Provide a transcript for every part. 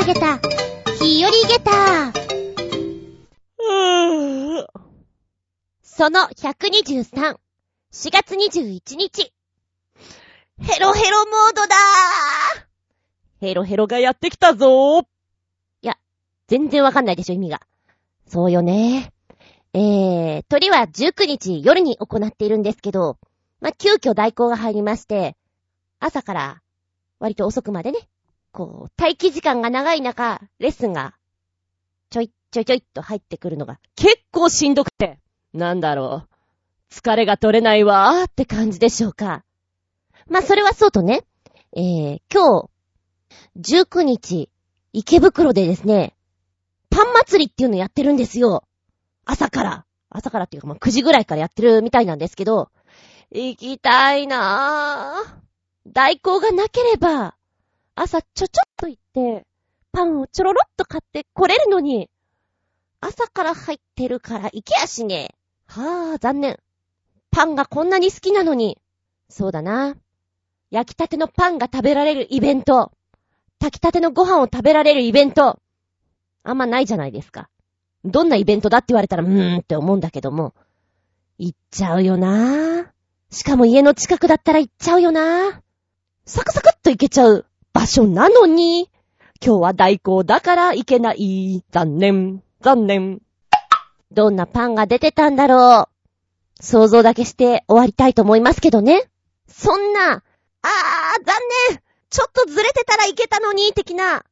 投げた、日和ゲタ その123、4月21日。ヘロヘロモードだーヘロヘロがやってきたぞー。全然わかんないでしょ、意味が。そうよね。えー、鳥は19日夜に行っているんですけど、まあ、急遽代行が入りまして、朝から割と遅くまでね、こう、待機時間が長い中、レッスンが、ちょい、ちょいちょいっと入ってくるのが、結構しんどくて。なんだろう。疲れが取れないわー。って感じでしょうか。まあ、それはそうとね、えー、今日、19日、池袋でですね、パン祭りっていうのやってるんですよ。朝から。朝からっていうか、まあ、9時ぐらいからやってるみたいなんですけど、行きたいなぁ。代行がなければ、朝ちょちょっと行って、パンをちょろろっと買って来れるのに、朝から入ってるから行けやしねえ。はぁ、残念。パンがこんなに好きなのに。そうだな。焼きたてのパンが食べられるイベント。炊きたてのご飯を食べられるイベント。あんまないじゃないですか。どんなイベントだって言われたら、うーんって思うんだけども。行っちゃうよなしかも家の近くだったら行っちゃうよなサクサクっと行けちゃう場所なのに、今日は代行だから行けない。残念、残念。どんなパンが出てたんだろう。想像だけして終わりたいと思いますけどね。そんな、あー、残念ちょっとずれてたらいけたのに、的な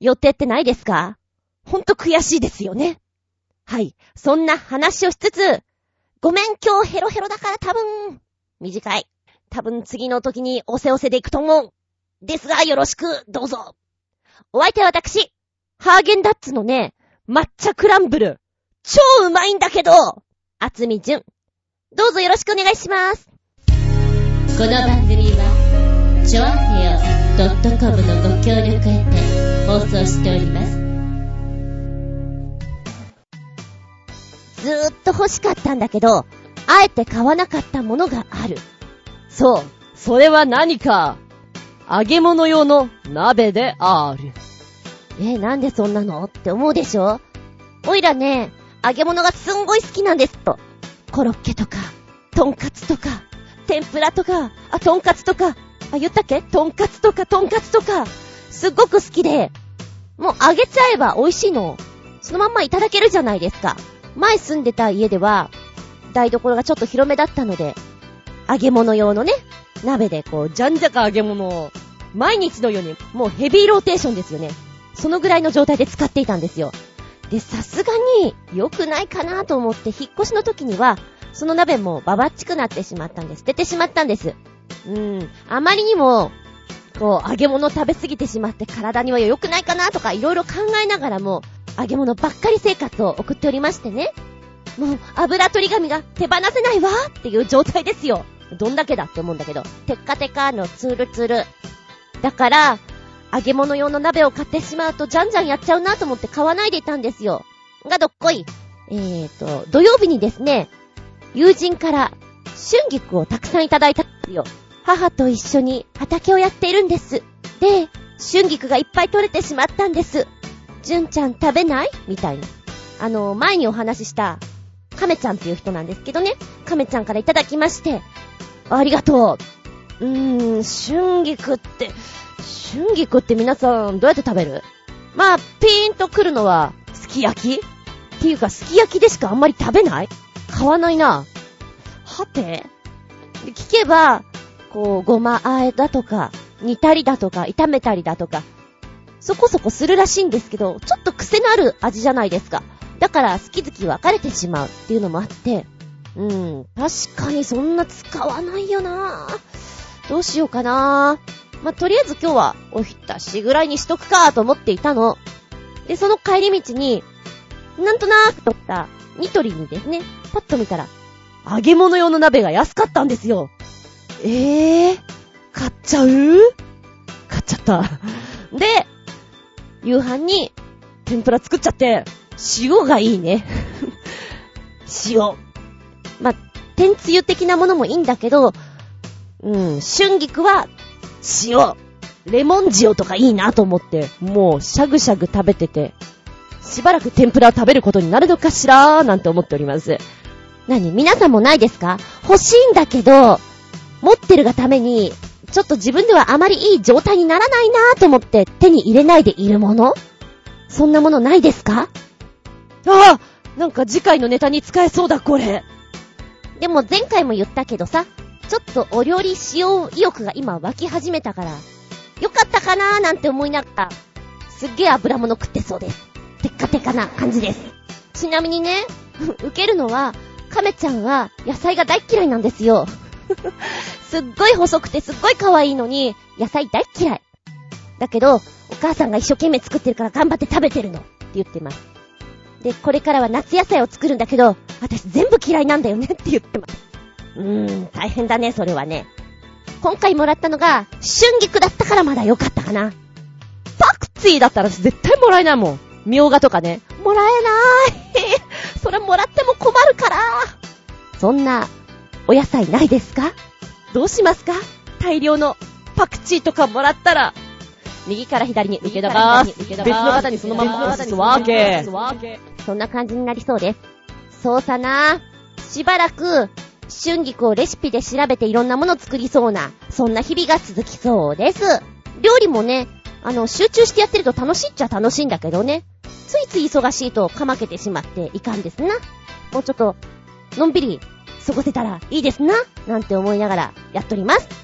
予定ってないですか？ほんと悔しいですよね。はい。そんな話をしつつ、ごめん今日ヘロヘロだから多分、短い。多分次の時におせおせで行くと思う。ですがよろしく、どうぞ。お相手は私、ハーゲンダッツのね、抹茶クランブル。超うまいんだけど厚み純。どうぞよろしくお願いします。この番組は、ちょあへよ .com のご協力へて放送しております。ずーっと欲しかったんだけど、あえて買わなかったものがある。そう。それは何か？揚げ物用の鍋である。えなんでそんなのって思うでしょ？おいらね、揚げ物がすんごい好きなんですと。コロッケとか、トンカツとか、天ぷらとか、あ、トンカツとか、あ、言ったっけ？トンカツとか、トンカツとか、すっごく好きで、もう揚げちゃえば美味しいの、そのまんまいただけるじゃないですか。前住んでた家では、台所がちょっと広めだったので、揚げ物用のね、鍋でこう、じゃんじゃか揚げ物を、毎日のように、もうヘビーローテーションですよね。そのぐらいの状態で使っていたんですよ。で、さすがに良くないかなと思って引っ越しの時には、その鍋もババっちくなってしまったんです。捨ててしまったんです。うん。あまりにも、こう、揚げ物食べ過ぎてしまって体には良くないかなとかいろいろ考えながらも、揚げ物ばっかり生活を送っておりましてね。もう、油取り紙が手放せないわっていう状態ですよ。どんだけだって思うんだけど。テッカテカのツルツル。だから、揚げ物用の鍋を買ってしまうと、じゃんじゃんやっちゃうなと思って買わないでいたんですよ。がどっこい。えーと、土曜日にですね、友人から春菊をたくさんいただいたんですよ。母と一緒に畑をやっているんです。で、春菊がいっぱい取れてしまったんです。純ちゃん食べない？みたいな。あの、前にお話しした、亀ちゃんっていう人なんですけどね。亀ちゃんからいただきまして、ありがとう。うーん、春菊って、春菊って皆さんどうやって食べる？まあ、ピーンと来るのは、すき焼き？っていうか、すき焼きでしかあんまり食べない？買わないな。はて？聞けば、こう、ごまあえだとか、煮たりだとか、炒めたりだとか、そこそこするらしいんですけど、ちょっと癖のある味じゃないですか。だから、好き好き分かれてしまうっていうのもあって、うん、確かにそんな使わないよなどうしようかなまあ、とりあえず今日はおひたしぐらいにしとくかと思っていたの。で、その帰り道に、なんとなーく取ったニトリにですね、パッと見たら、揚げ物用の鍋が安かったんですよ。えー、買っちゃう？買っちゃった。で、夕飯に天ぷら作っちゃって、塩がいいね。塩。まあ、天つゆ的なものもいいんだけど、うん、春菊は塩。レモン塩とかいいなと思って、もうしゃぐしゃぐ食べてて、しばらく天ぷらを食べることになるのかしら？ーなんて思っております。何？皆さんもないですか？欲しいんだけど、持ってるがために、ちょっと自分ではあまりいい状態にならないなーと思って手に入れないでいるもの？そんなものないですか？ああなんか次回のネタに使えそうだ、これ。でも前回も言ったけどさ、ちょっとお料理使用意欲が今湧き始めたから、よかったかなーなんて思いながら、すっげえ油物食ってそうです。テッカテカな感じです。ちなみにね、受けるのは、亀ちゃんは野菜が大嫌いなんですよ。すっごい細くてすっごい可愛いのに、野菜大嫌い。だけど、お母さんが一生懸命作ってるから頑張って食べてるのって言ってます。で、これからは夏野菜を作るんだけど、私全部嫌いなんだよねって言ってます。うーん、大変だね、それはね。今回もらったのが、春菊だったからまだ良かったかな。パクチーだったら絶対もらえないもん。みょうがとかね。もらえない。それもらっても困るから。そんな、お野菜ないですか？どうしますか？大量のパクチーとかもらったら、右から左に受け流す。別の方にそのまま渡すわけ。そんな感じになりそうです。そうさな。しばらく、春菊をレシピで調べていろんなもの作りそうな、そんな日々が続きそうです。料理もね、あの、集中してやってると楽しいっちゃ楽しいんだけどね。ついつい忙しいとかまけてしまっていかんですな。もうちょっと、のんびり過ごせたらいいですな。なんて思いながらやっとります。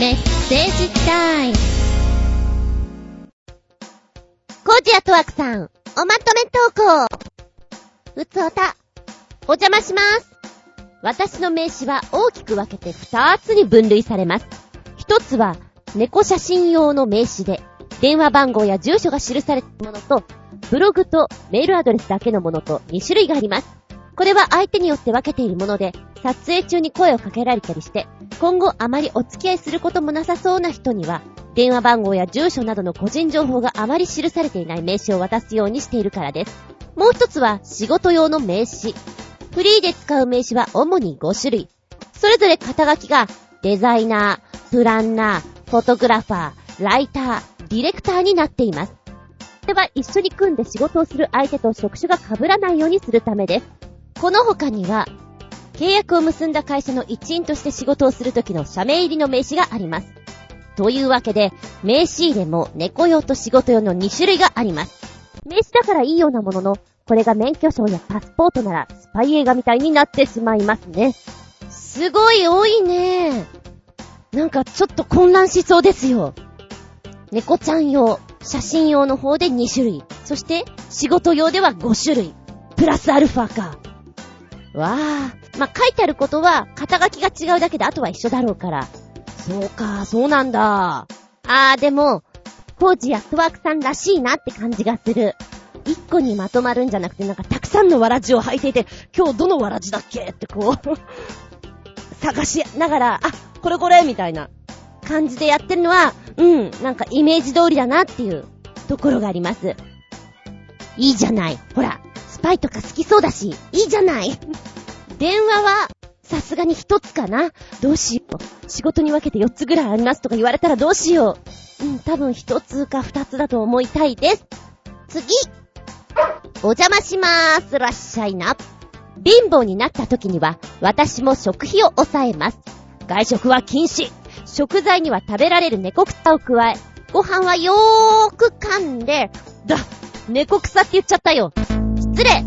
メッセージタイム。コージアトワークさん、おまとめ投稿。ふつおた、お邪魔します。私の名詞は大きく分けて2つに分類されます。1つは、猫写真用の名詞で、電話番号や住所が記されたものと、ブログとメールアドレスだけのものと2種類があります。これは相手によって分けているもので、撮影中に声をかけられたりして、今後あまりお付き合いすることもなさそうな人には、電話番号や住所などの個人情報があまり記されていない名刺を渡すようにしているからです。もう一つは仕事用の名刺。フリーで使う名刺は主に5種類。それぞれ肩書きがデザイナー、プランナー、フォトグラファー、ライター、ディレクターになっています。これは一緒に組んで仕事をする相手と職種が被らないようにするためです。この他には、契約を結んだ会社の一員として仕事をするときの社名入りの名刺があります。というわけで、名刺入れも猫用と仕事用の2種類があります。名刺だからいいようなものの、これが免許証やパスポートならスパイ映画みたいになってしまいますね。すごい多いね。なんかちょっと混乱しそうですよ。猫ちゃん用、写真用の方で2種類。そして仕事用では5種類。プラスアルファか。わあ。まあ、書いてあることは、肩書きが違うだけで、あとは一緒だろうから。そうか、そうなんだ。あー、でも、コージやスワークさんらしいなって感じがする。一個にまとまるんじゃなくて、なんかたくさんのわらじを履いていて、今日どのわらじだっけってこう 探しながら、あ、これこれみたいな感じでやってるのは、うん、なんかイメージ通りだなっていうところがあります。いいじゃない。ほら、スパイとか好きそうだし、いいじゃない。電話は、さすがに一つかな。どうしよう。仕事に分けて四つぐらいありますとか言われたらどうしよう。うん、多分一つか二つだと思いたいです。次お邪魔しまーす。らっしゃいな。貧乏になった時には、私も食費を抑えます。外食は禁止。食材には食べられる猫草を加え、ご飯はよーく噛んで、だ、猫草って言っちゃったよ。失礼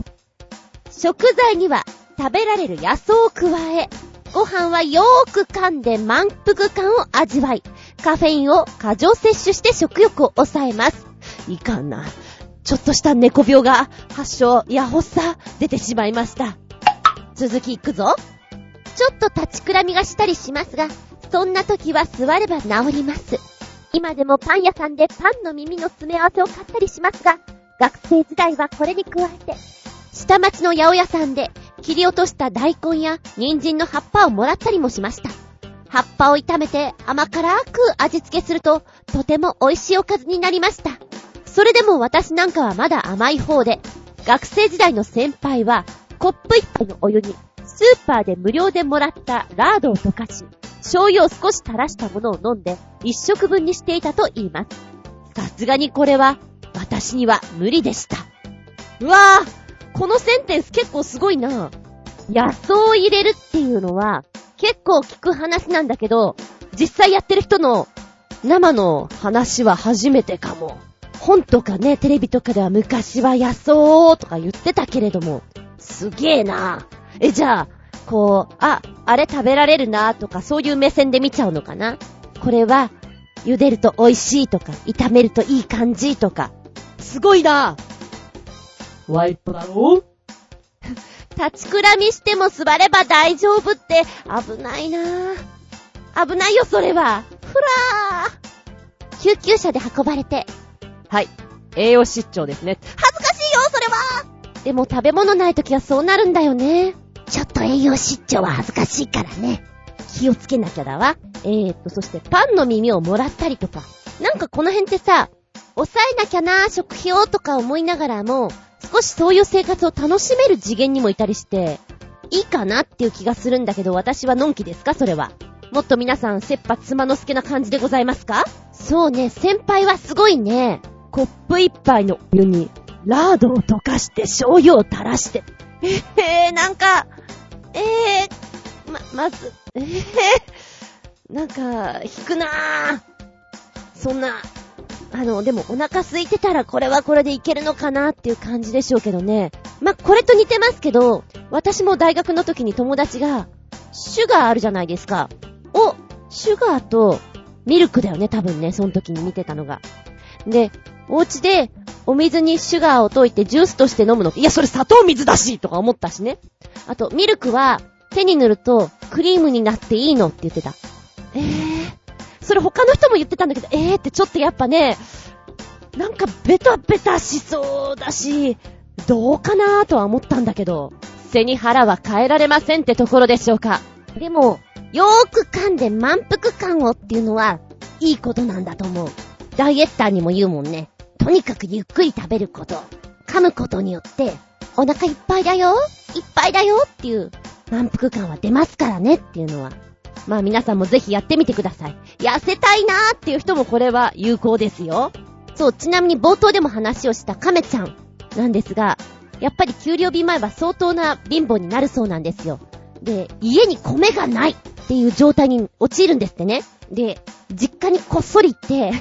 食材には食べられる野草を加え、ご飯はよーく噛んで満腹感を味わい、カフェインを過剰摂取して食欲を抑えます。いかんな。ちょっとした猫病が発症、や発作、出てしまいました。続きいくぞ。ちょっと立ちくらみがしたりしますが、そんな時は座れば治ります。今でもパン屋さんでパンの耳の詰め合わせを買ったりしますが、学生時代はこれに加えて、下町の八百屋さんで切り落とした大根や人参の葉っぱをもらったりもしました。葉っぱを炒めて甘辛く味付けするととても美味しいおかずになりました。それでも私なんかはまだ甘い方で、学生時代の先輩はコップ一杯のお湯にスーパーで無料でもらったラードを溶かし、醤油を少し垂らしたものを飲んで、一食分にしていたと言います。さすがにこれは、私には無理でした。うわぁこのセンテンス結構すごいな野草を入れるっていうのは、結構聞く話なんだけど、実際やってる人の生の話は初めてかも。本とかね、テレビとかでは昔は野草とか言ってたけれども、すげえな。え、じゃあ、こう、あ、あれ食べられるなとかそういう目線で見ちゃうのかな？これは、茹でると美味しいとか、炒めるといい感じとか。すごいなワイプだろ？立ちくらみしても座れば大丈夫って危ないな危ないよ、それは。ふらー。救急車で運ばれて。はい。栄養失調ですね。恥ずかしいよ、それはでも食べ物ない時はそうなるんだよね。ちょっと栄養失調は恥ずかしいからね。気をつけなきゃだわ。えーと、そしてパンの耳をもらったりとか。なんかこの辺ってさ、抑えなきゃな、食費をとか思いながらも、少しそういう生活を楽しめる次元にもいたりして、いいかなっていう気がするんだけど、私はのんきですか？それは。もっと皆さん、切羽妻の助な感じでございますか？そうね、先輩はすごいね。コップ一杯の湯に、ラードを溶かして醤油を垂らして。ええー、なんか、ええー、ま、まず、ええー、なんか、引くなぁ。そんな、あの、でもお腹空いてたらこれはこれでいけるのかなっていう感じでしょうけどね。ま、これと似てますけど、私も大学の時に友達が、シュガーあるじゃないですか。お、シュガーとミルクだよね、多分ね、その時に見てたのが。で、お家でお水にシュガーを溶いてジュースとして飲むの。いや、それ砂糖水だしとか思ったしね。あと、ミルクは手に塗るとクリームになっていいのって言ってた。えー。それ他の人も言ってたんだけど、えーってちょっとやっぱね、なんかベタベタしそうだし、どうかなーとは思ったんだけど、背に腹は変えられませんってところでしょうか。でも、よーく噛んで満腹感をっていうのは、いいことなんだと思う。ダイエッターにも言うもんね。とにかくゆっくり食べること。噛むことによって、お腹いっぱいだよいっぱいだよっていう満腹感は出ますからねっていうのは。まあ皆さんもぜひやってみてください。痩せたいなーっていう人もこれは有効ですよ。そう、ちなみに冒頭でも話をした亀ちゃんなんですが、やっぱり給料日前は相当な貧乏になるそうなんですよ。で、家に米がないっていう状態に陥るんですってね。で、実家にこっそり行って、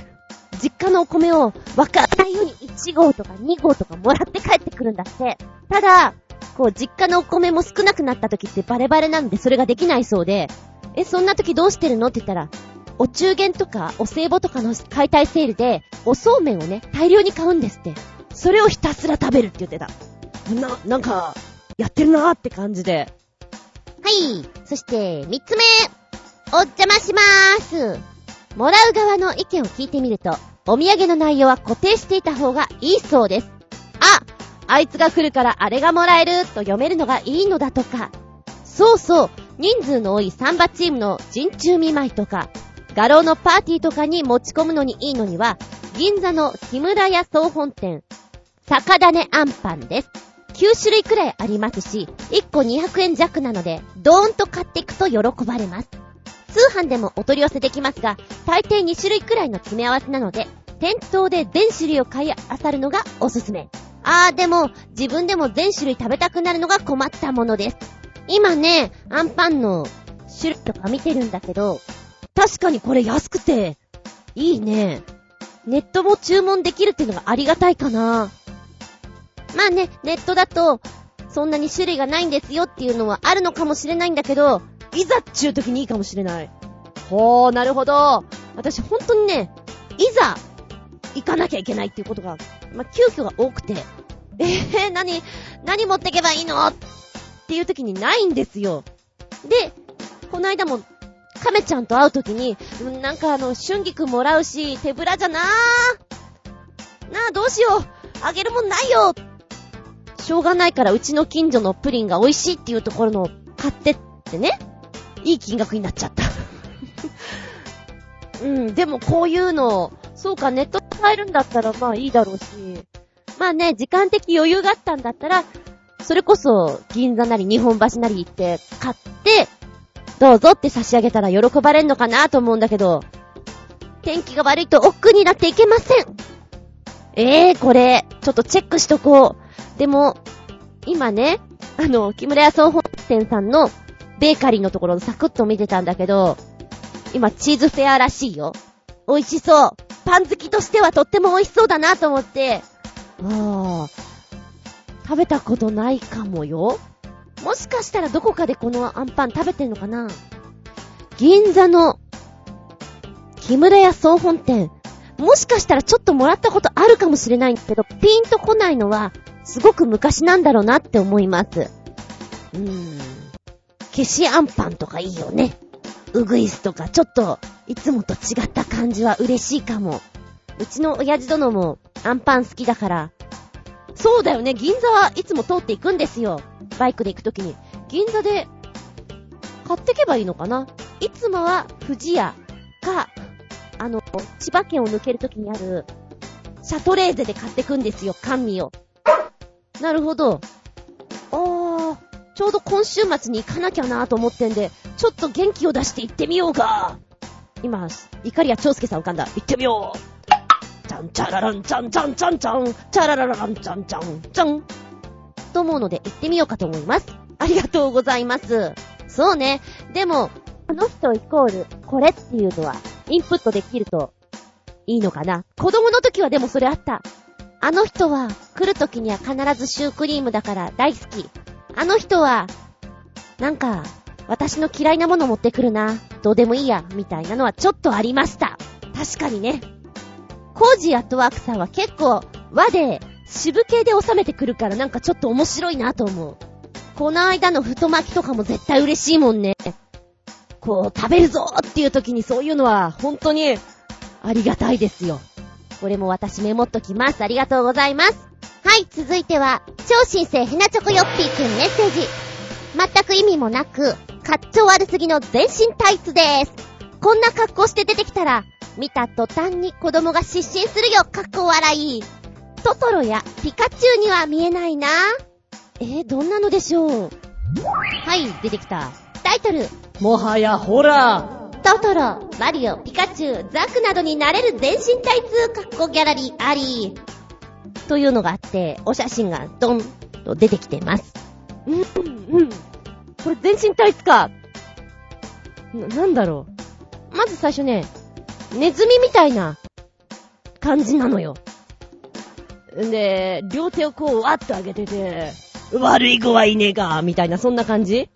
実家のお米をわからないように1号とか2号とかもらって帰ってくるんだって。ただ、こう、実家のお米も少なくなった時ってバレバレなんでそれができないそうで、え、そんな時どうしてるの？って言ったら、お中元とかお歳暮とかの解体セールで、おそうめんをね、大量に買うんですって。それをひたすら食べるって言ってた。な、なんか、やってるなーって感じで。はい。そして、三つ目。お邪魔しまーす。もらう側の意見を聞いてみると、お土産の内容は固定していた方がいいそうです。ああいつが来るからあれがもらえると読めるのがいいのだとか。そうそう、人数の多いサンバチームの人中見舞いとか、画廊のパーティーとかに持ち込むのにいいのには、銀座の木村屋総本店、坂種あんパンです。9種類くらいありますし、1個200円弱なので、ドーンと買っていくと喜ばれます。通販でもお取り寄せできますが、大抵2種類くらいの詰め合わせなので、店頭で全種類を買い漁るのがおすすめ。あーでも、自分でも全種類食べたくなるのが困ったものです。今ね、アンパンの種類とか見てるんだけど、確かにこれ安くて、いいね。ネットも注文できるっていうのがありがたいかな。まあね、ネットだと、そんなに種類がないんですよっていうのはあるのかもしれないんだけど、いざっちゅう時にいいかもしれない。ほー、なるほど。私本当にね、いざ、行かなきゃいけないっていうことが、まあ、急遽が多くて、えー、何、何持ってけばいいのっていう時にないんですよ。で、この間も、亀ちゃんと会う時に、なんかあの、春菊もらうし、手ぶらじゃなー。なあ、どうしよう。あげるもんないよ。しょうがないからうちの近所のプリンが美味しいっていうところの買ってってね。いい金額になっちゃった。うん、でもこういうの、そうか、ネットで買えるんだったらまあいいだろうし、まあね、時間的余裕があったんだったら、それこそ、銀座なり日本橋なり行って買って、どうぞって差し上げたら喜ばれんのかなと思うんだけど、天気が悪いと億劫になっていけません。ええー、これ、ちょっとチェックしとこう。でも、今ね、あの、木村屋総本店さんのベーカリーのところをサクッと見てたんだけど、今チーズフェアらしいよ。美味しそう。パン好きとしてはとっても美味しそうだなと思って、ああ、食べたことないかもよ。もしかしたらどこかでこのアンパン食べてんのかな銀座の木村屋総本店。もしかしたらちょっともらったことあるかもしれないけど、ピンとこないのは、すごく昔なんだろうなって思います。うーん。消しアンパンとかいいよね。ウグイスとか、ちょっと、いつもと違った感じは嬉しいかも。うちの親父殿も、アンパン好きだから。そうだよね、銀座はいつも通っていくんですよ。バイクで行くときに。銀座で、買ってけばいいのかな？いつもは、富士屋か、あの、千葉県を抜けるときにある、シャトレーゼで買ってくんですよ、甘味を。なるほど。あー、ちょうど今週末に行かなきゃなと思ってんで、ちょっと元気を出して行ってみようか。今、怒りや長介さん浮かんだ。行ってみよう。ちゃんちゃららんちゃんちゃんちゃんちゃん、ちゃららららんちゃんちゃんちゃん。と思うので行ってみようかと思います。ありがとうございます。そうね。でも、この人イコール、これっていうのは、インプットできると、いいのかな。子供の時はでもそれあった。あの人は、来る時には必ずシュークリームだから大好き。あの人は、なんか、私の嫌いなもの持ってくるな。どうでもいいや、みたいなのはちょっとありました。確かにね。コージーアットワークさんは結構和で渋系で収めてくるからなんかちょっと面白いなと思う。この間の太巻きとかも絶対嬉しいもんね。こう、食べるぞっていう時にそういうのは本当にありがたいですよ。これも私メモっときます。ありがとうございます。はい、続いては、超新星ヘナチョコヨッピーくんメッセージ。全く意味もなく、かっちょ悪すぎの全身タイツです。こんな格好して出てきたら、見た途端に子供が失神するよ、かっこ笑い。トトロやピカチュウには見えないな。えー、どんなのでしょう？はい、出てきた。タイトル。もはやホラー。トトロ、マリオ、ピカチュウ、ザクなどになれる全身タイツ、かっこギャラリーあり。というのがあって、お写真がドンと出てきてます。うん、うん。これ全身タイツか。な、なんだろう。まず最初ね、ネズミみたいな感じなのよ。んで、両手をこう、わっと上げてて、悪い子はいねえか、みたいな、そんな感じ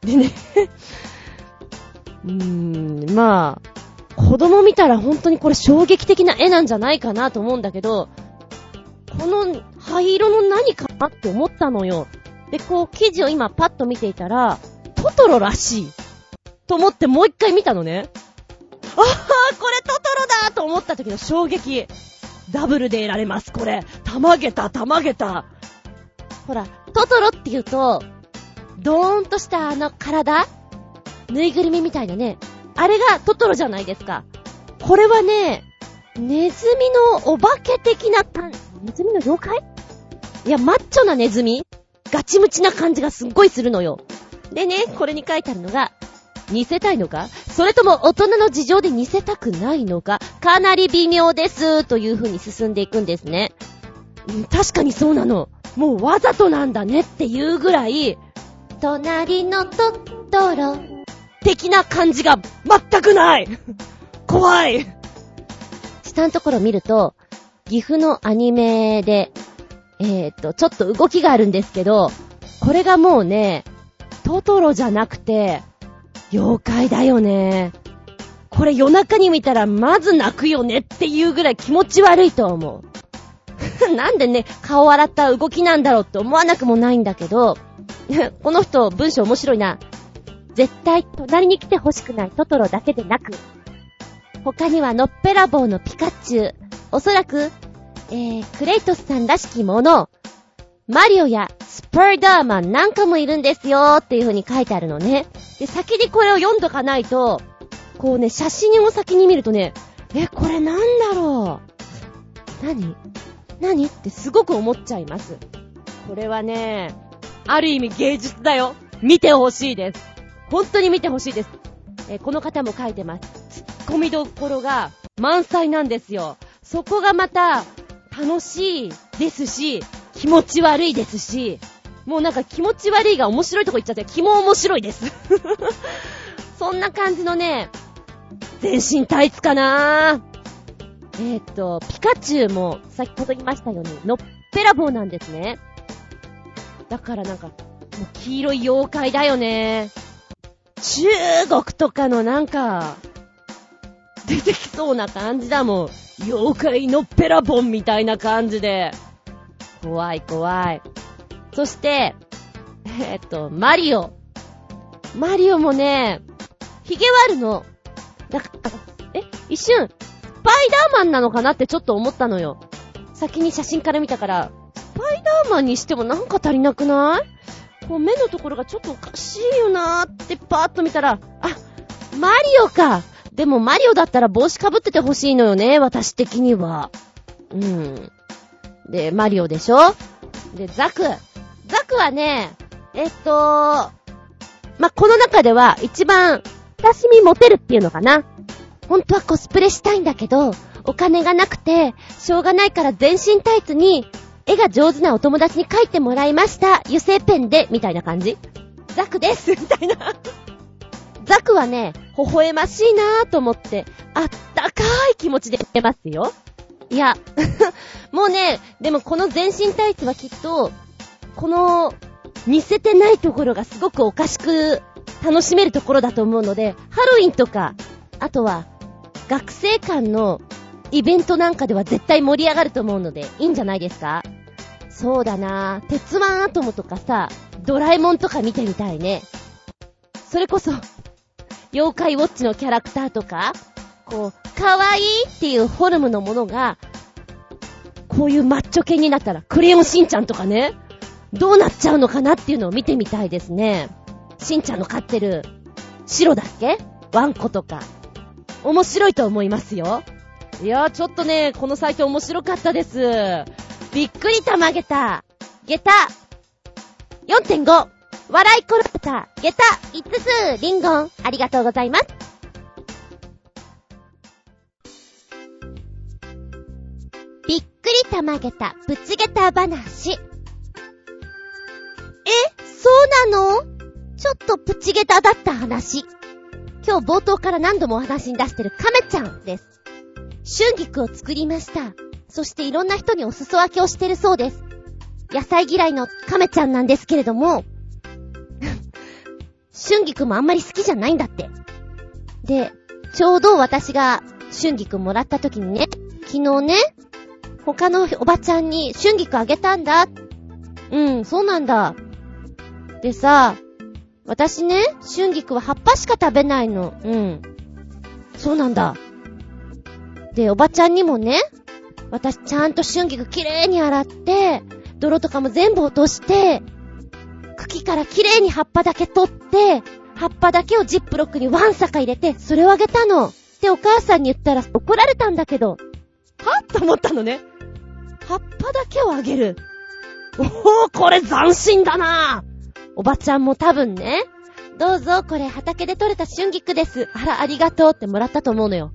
でね うーん、まあ、子供見たら本当にこれ衝撃的な絵なんじゃないかなと思うんだけど、この灰色の何かなって思ったのよ。で、こう、記事を今パッと見ていたら、トトロらしい。と思ってもう一回見たのね。ああ、これトトロだと思った時の衝撃。ダブルで得られます、これ。たまげた、たまげた。ほら、トトロって言うと、ドーンとしたあの体ぬいぐるみみたいなね。あれがトトロじゃないですか。これはね、ネズミのお化け的な感、ネズミの妖怪？いや、マッチョなネズミガチムチな感じがすっごいするのよ。でね、これに書いてあるのが、似せたいのか？それとも大人の事情で似せたくないのか？かなり微妙です、という風に進んでいくんですね。確かにそうなの。もうわざとなんだねっていうぐらい、隣のトトロ、的な感じが全くない。怖い。下のところ見ると、岐阜のアニメで、えー、っと、ちょっと動きがあるんですけど、これがもうね、トトロじゃなくて、妖怪だよね。これ夜中に見たらまず泣くよねっていうぐらい気持ち悪いと思う。なんでね、顔洗った動きなんだろうって思わなくもないんだけど、この人文章面白いな。絶対隣に来て欲しくないトトロだけでなく、他にはのっぺらぼうのピカチュウ、おそらく、えー、クレイトスさんらしきもの、マリオやスパーダーマンなんかもいるんですよっていう風に書いてあるのね。で、先にこれを読んどかないと、こうね、写真を先に見るとね、え、これなんだろう？何？何？ってすごく思っちゃいます。これはね、ある意味芸術だよ。見てほしいです。本当に見てほしいです。えこの方も書いてます。ツッコミどころが満載なんですよ。そこがまた楽しいですし、気持ち悪いですし、もうなんか気持ち悪いが面白いとこ行っちゃって、気も面白いです。そんな感じのね、全身タイツかなえーっと、ピカチュウも先ほど言いましたように、のっぺらぼうなんですね。だからなんか、もう黄色い妖怪だよね。中国とかのなんか、出てきそうな感じだもん。妖怪のっぺらぼんみたいな感じで。怖い怖い。そして、えっと、マリオ。マリオもね、髭はあるの。だか、え、一瞬、スパイダーマンなのかなってちょっと思ったのよ。先に写真から見たから、スパイダーマンにしてもなんか足りなくない？こう目のところがちょっとおかしいよなーってパーッと見たら、あ、マリオかでもマリオだったら帽子かぶっててほしいのよね、私的には。うん。で、マリオでしょ？で、ザク。ザクはね、えっと、ま、この中では一番親しみ持てるっていうのかな。本当はコスプレしたいんだけど、お金がなくて、しょうがないから全身タイツに、絵が上手なお友達に描いてもらいました。油性ペンで、みたいな感じ。ザクです、みたいな。ザクはね、微笑ましいなぁと思って、あったかい気持ちで見てますよ。いや、もうね、でもこの全身タイツはきっと、この、似せてないところがすごくおかしく楽しめるところだと思うので、ハロウィンとか、あとは、学生間のイベントなんかでは絶対盛り上がると思うので、いいんじゃないですか？そうだなぁ。鉄腕アトムとかさ、ドラえもんとか見てみたいね。それこそ、妖怪ウォッチのキャラクターとか、こう、可愛いいっていうフォルムのものが、こういうマッチョ系になったら、クレヨンしんちゃんとかね、どうなっちゃうのかなっていうのを見てみたいですね。しんちゃんの飼ってる、白だっけ？ワンコとか。面白いと思いますよ。いやー、ちょっとね、このサイト面白かったです。びっくりたまげた。下駄。4.5。笑い転げた。下駄。5つ。リンゴン。ありがとうございます。びっくりたまげた。ぶちげた話。え、そうなの？ちょっとプチゲタだった話。今日冒頭から何度もお話に出してるカメちゃんです。春菊を作りました。そしていろんな人にお裾分けをしてるそうです。野菜嫌いのカメちゃんなんですけれども、春菊もあんまり好きじゃないんだって。で、ちょうど私が春菊もらった時にね、昨日ね、他のおばちゃんに春菊あげたんだ。うん、そうなんだ。でさ、私ね、春菊は葉っぱしか食べないの。うん。そうなんだ。で、おばちゃんにもね、私ちゃんと春菊きれいに洗って、泥とかも全部落として、茎からきれいに葉っぱだけ取って、葉っぱだけをジップロックにワンサカ入れて、それをあげたの。で、お母さんに言ったら怒られたんだけど、は？と思ったのね。葉っぱだけをあげる。おー、これ斬新だなおばちゃんも多分ね、どうぞ、これ畑で採れた春菊です。あら、ありがとうってもらったと思うのよ。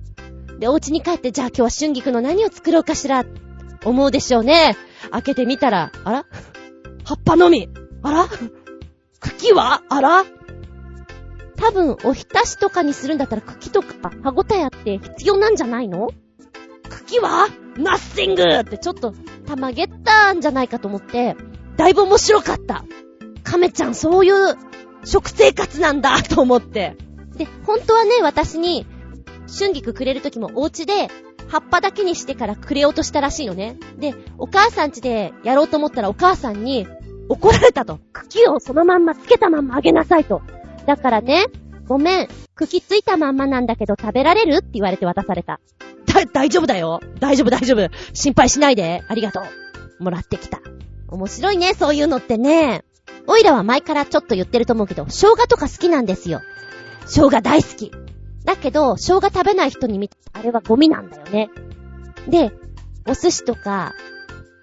で、お家に帰って、じゃあ今日は春菊の何を作ろうかしら、思うでしょうね。開けてみたら、あら？葉っぱのみ。あら？茎は？あら？多分、おひたしとかにするんだったら茎とか歯ごたえあって必要なんじゃないの？茎は？ナッシングってちょっと、たまげったんじゃないかと思って、だいぶ面白かった。亀ちゃんそういう食生活なんだと思って。で、本当はね、私に、春菊くれる時もお家で、葉っぱだけにしてからくれようとしたらしいのね。で、お母さん家でやろうと思ったらお母さんに怒られたと。茎をそのまんまつけたまんまあげなさいと。だからね、ごめん、茎ついたまんまなんだけど食べられる？って言われて渡された。だ、大丈夫だよ。大丈夫大丈夫。心配しないで。ありがとう。もらってきた。面白いね、そういうのってね。おいらは前からちょっと言ってると思うけど、生姜とか好きなんですよ。生姜大好き。だけど、生姜食べない人に見て、あれはゴミなんだよね。で、お寿司とか、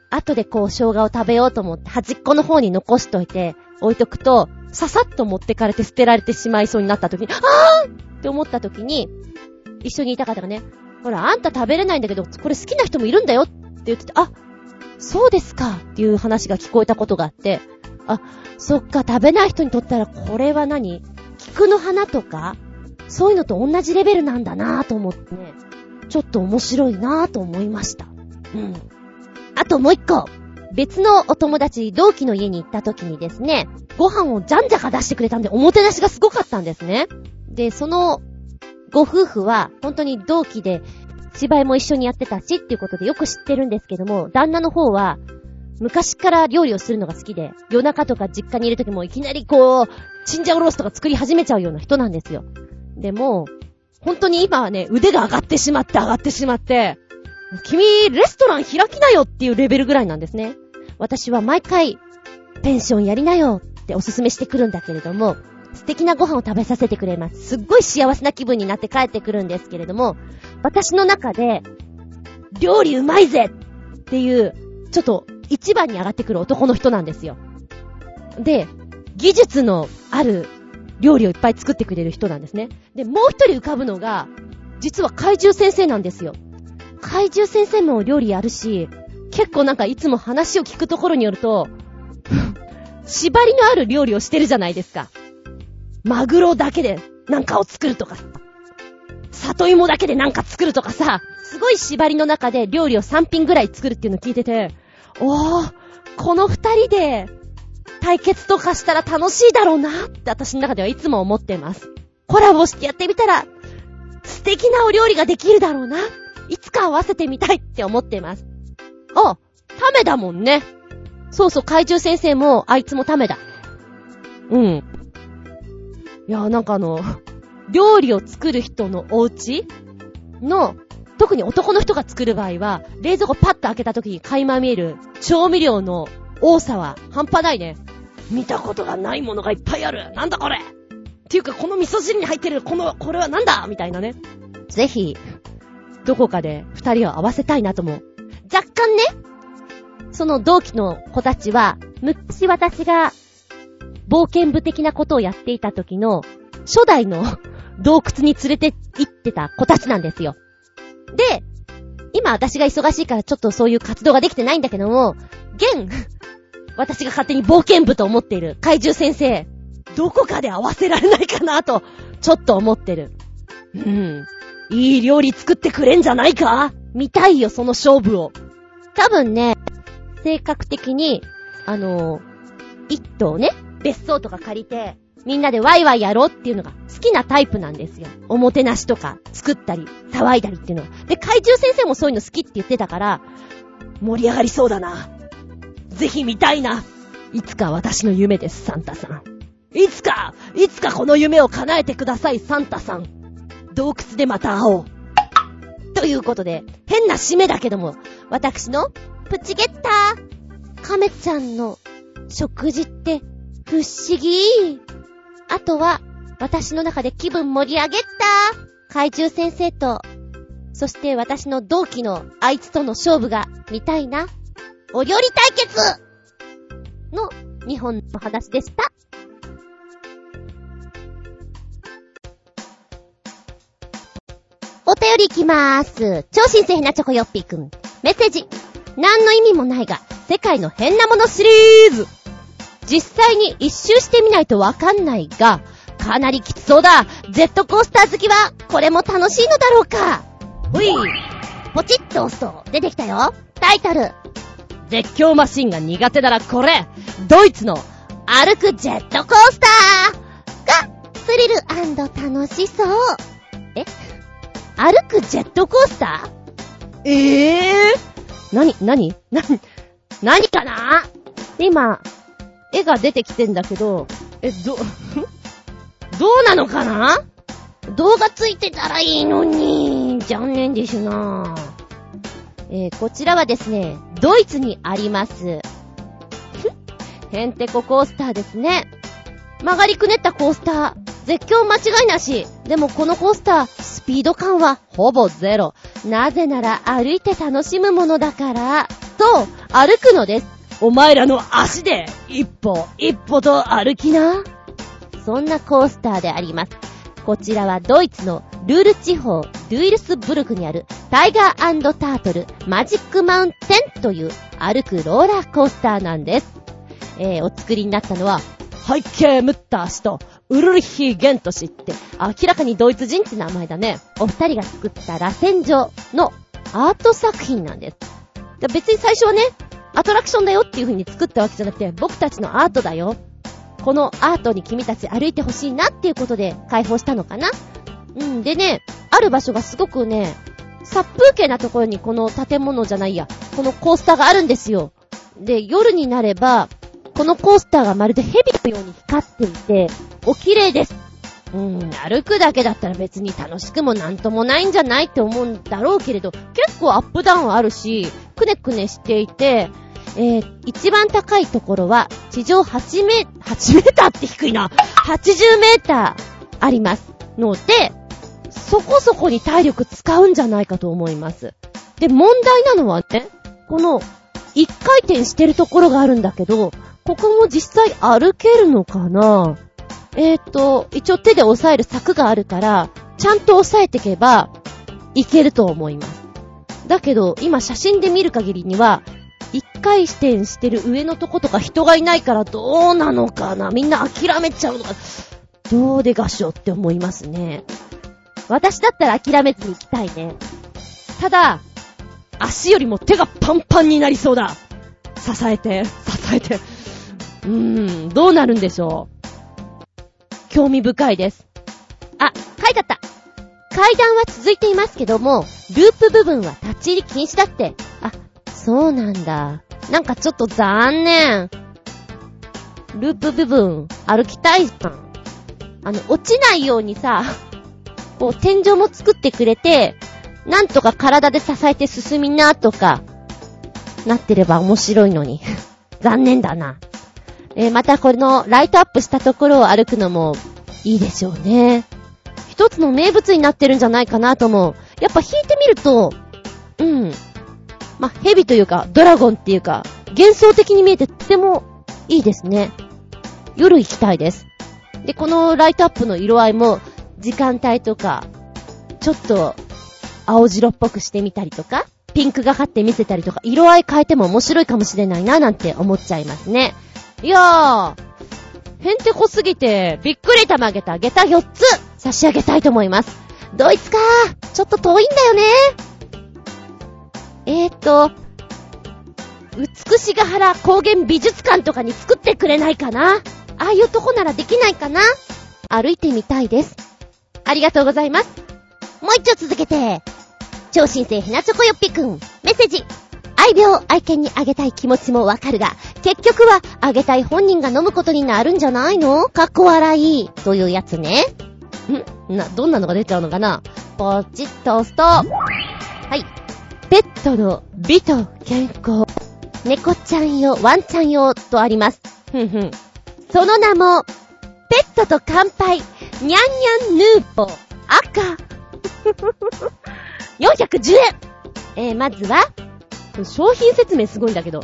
後でこう生姜を食べようと思って端っこの方に残しといて、置いとくと、ささっと持ってかれて捨てられてしまいそうになった時に、あーって思った時に、一緒にいた方がね、ほら、あんた食べれないんだけど、これ好きな人もいるんだよって言ってて、あ、そうですかっていう話が聞こえたことがあって、あ、そっか、食べない人にとったらこれは何？菊の花とか？そういうのと同じレベルなんだなぁと思ってね、ちょっと面白いなぁと思いました。うん。あともう一個。別のお友達、同期の家に行った時にですね、ご飯をじゃんじゃか出してくれたんで、おもてなしがすごかったんですね。で、その、ご夫婦は、本当に同期で、芝居も一緒にやってたしっていうことでよく知ってるんですけども、旦那の方は、昔から料理をするのが好きで、夜中とか実家にいる時もいきなりこう、チンジャオロースとか作り始めちゃうような人なんですよ。でも、本当に今はね、腕が上がってしまって上がってしまって、君、レストラン開きなよっていうレベルぐらいなんですね。私は毎回、ペンションやりなよっておすすめしてくるんだけれども、素敵なご飯を食べさせてくれます。すっごい幸せな気分になって帰ってくるんですけれども、私の中で、料理うまいぜっていう、ちょっと一番に上がってくる男の人なんですよ。で、技術のある料理をいっぱい作ってくれる人なんですね。で、もう一人浮かぶのが、実は怪獣先生なんですよ。怪獣先生も料理やるし、結構なんかいつも話を聞くところによると、縛りのある料理をしてるじゃないですか。マグロだけでなんかを作るとか里芋だけでなんか作るとかさ、すごい縛りの中で料理を3品ぐらい作るっていうのを聞いてて、おー、この二人で対決とかしたら楽しいだろうなって私の中ではいつも思ってます。コラボしてやってみたら素敵なお料理ができるだろうな。いつか合わせてみたいって思ってます。あ、タメだもんね。そうそう、怪獣先生も、あいつもタメだ。うん。いや、なんかあの、料理を作る人のお家の、特に男の人が作る場合は、冷蔵庫パッと開けた時に垣間見える調味料の多さは半端ないね。見たことがないものがいっぱいある。なんだこれっていうか、この味噌汁に入ってる、この、これはなんだ？みたいなね。ぜひ、どこかで二人を合わせたいなとも。若干ね、その同期の子たちは、昔私が冒険部的なことをやっていた時の初代の洞窟に連れて行ってた子たちなんですよ。で、今私が忙しいからちょっとそういう活動ができてないんだけども、現、私が勝手に冒険部と思っている怪獣先生、どこかで合わせられないかなと、ちょっと思ってる。うん。いい料理作ってくれんじゃないか？見たいよ、その勝負を。多分ね、性格的に、あの一棟ね、別荘とか借りて、みんなでワイワイやろうっていうのが好きなタイプなんですよ。おもてなしとか作ったり、騒いだりっていうのは。で、怪獣先生もそういうの好きって言ってたから、盛り上がりそうだな。ぜひ見たいな。いつか私の夢です、サンタさん。いつか、いつかこの夢を叶えてください、サンタさん。洞窟でまた会おう。ということで、変な締めだけども、私のプチゲッター、カメちゃんの食事って不思議。あとは、私の中で気分盛り上げた怪獣先生と、そして私の同期のあいつとの勝負が見たいな。お料理対決の2本の話でした。お便りいきまーす。超新鮮なチョコヨッピーくん。メッセージ。何の意味もないが、世界の変なものシリーズ。実際に一周してみないとわかんないが、かなりきつそうだ。ジェットコースター好きは、これも楽しいのだろうか。ほい。ポチッと押すと、出てきたよ。タイトル。絶叫マシンが苦手ならこれドイツの歩くジェットコースターがスリル楽しそう。え？歩くジェットコースター？ええー、なに、なにな、なにかな？今、絵が出てきてんだけど、え、ど、どうなのかな？動画ついてたらいいのに、残念でしゅなえー、こちらはですね、ドイツにあります。ヘンテココースターですね。曲がりくねったコースター。絶叫間違いなし。でもこのコースター、スピード感はほぼゼロ。なぜなら歩いて楽しむものだから。と、歩くのです。お前らの足で一歩一歩と歩きな。そんなコースターであります。こちらはドイツのルール地方、ドゥイルスブルクにあるタイガータートルマジックマウンテンという歩くローラーコースターなんです。えー、お作りになったのは、背景ムッター氏とウルリヒ・ゲント氏って明らかにドイツ人って名前だね。お二人が作った螺旋状のアート作品なんです。別に最初はね、アトラクションだよっていう風に作ったわけじゃなくて、僕たちのアートだよ。このアートに君たち歩いてほしいなっていうことで開放したのかなうん。でね、ある場所がすごくね、殺風景なところにこの建物じゃないや、このコースターがあるんですよ。で、夜になれば、このコースターがまるで蛇のように光っていて、お綺麗です。うん、歩くだけだったら別に楽しくもなんともないんじゃないって思うんだろうけれど、結構アップダウンあるし、くねくねしていて、えー、一番高いところは、地上8メ、8メーターって低いな。80メーターありますので、そこそこに体力使うんじゃないかと思います。で、問題なのはね、この、一回転してるところがあるんだけど、ここも実際歩けるのかな？えー、と、一応手で押さえる柵があるから、ちゃんと押さえていけば、いけると思います。だけど、今写真で見る限りには、一回転してる上のとことか人がいないからどうなのかな？みんな諦めちゃうのか。どうでがしょって思いますね。私だったら諦めずに行きたいね。ただ、足よりも手がパンパンになりそうだ。支えて、支えて。うーん、どうなるんでしょう？興味深いです。あ、書いてあった。階段は続いていますけども、ループ部分は立ち入り禁止だって。あ、そうなんだ。なんかちょっと残念。ループ部分、歩きたいじゃん。あの、落ちないようにさ、こう、天井も作ってくれて、なんとか体で支えて進みなとか、なってれば面白いのに。残念だな。えー、またこのライトアップしたところを歩くのもいいでしょうね。一つの名物になってるんじゃないかなと思う。やっぱ引いてみると、うん。ま蛇というか、ドラゴンっていうか、幻想的に見えてとてもいいですね。夜行きたいです。で、このライトアップの色合いも、時間帯とか、ちょっと、青白っぽくしてみたりとか、ピンクがかって見せたりとか、色合い変えても面白いかもしれないな、なんて思っちゃいますね。いやー、へんてこすぎて、びっくりたまげた下駄4つ差し上げたいと思います。ドイツかーちょっと遠いんだよねえーと、美しが原高原美術館とかに作ってくれないかな？ああいうとこならできないかな？歩いてみたいです。ありがとうございます。もう一丁続けて。超新星ひなチョコよっぴくん。メッセージ。愛病愛犬にあげたい気持ちもわかるが、結局はあげたい本人が飲むことになるんじゃないの？かっこ笑い。というやつね。ん？な、どんなのが出ちゃうのかな？ポチッと押すと、はい。ペットの美と健康。猫ちゃん用、ワンちゃん用とあります。ふんふん。その名も、ペットと乾杯、にゃんにゃんヌーポ、赤。410円えー、まずは、商品説明すごいんだけど、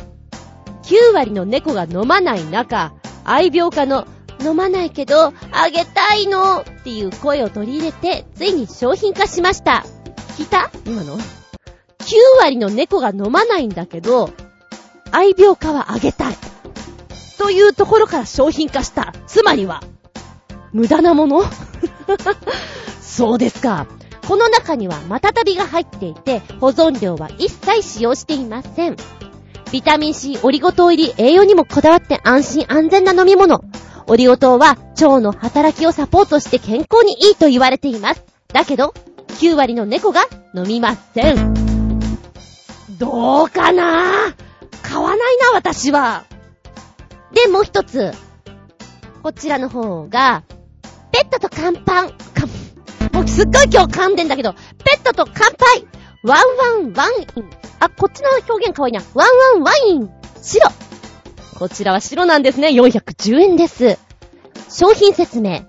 9割の猫が飲まない中、愛病家の飲まないけど、あげたいのっていう声を取り入れて、ついに商品化しました。聞いた？今の ?9 割の猫が飲まないんだけど、愛病家はあげたい。というところから商品化した。つまりは、無駄なもの？そうですか。この中にはマタタビが入っていて、保存料は一切使用していません。ビタミン C オリゴ糖入り栄養にもこだわって安心安全な飲み物。オリゴ糖は腸の働きをサポートして健康にいいと言われています。だけど、9割の猫が飲みません。どうかな？買わないな、私は。で、もう一つ。こちらの方が、ペットと乾パン。すっごい今日噛んでんだけど、ペットと乾杯ワンワンワンイン。あ、こっちの表現かわいいな。ワンワンワイン。白。こちらは白なんですね。410円です。商品説明。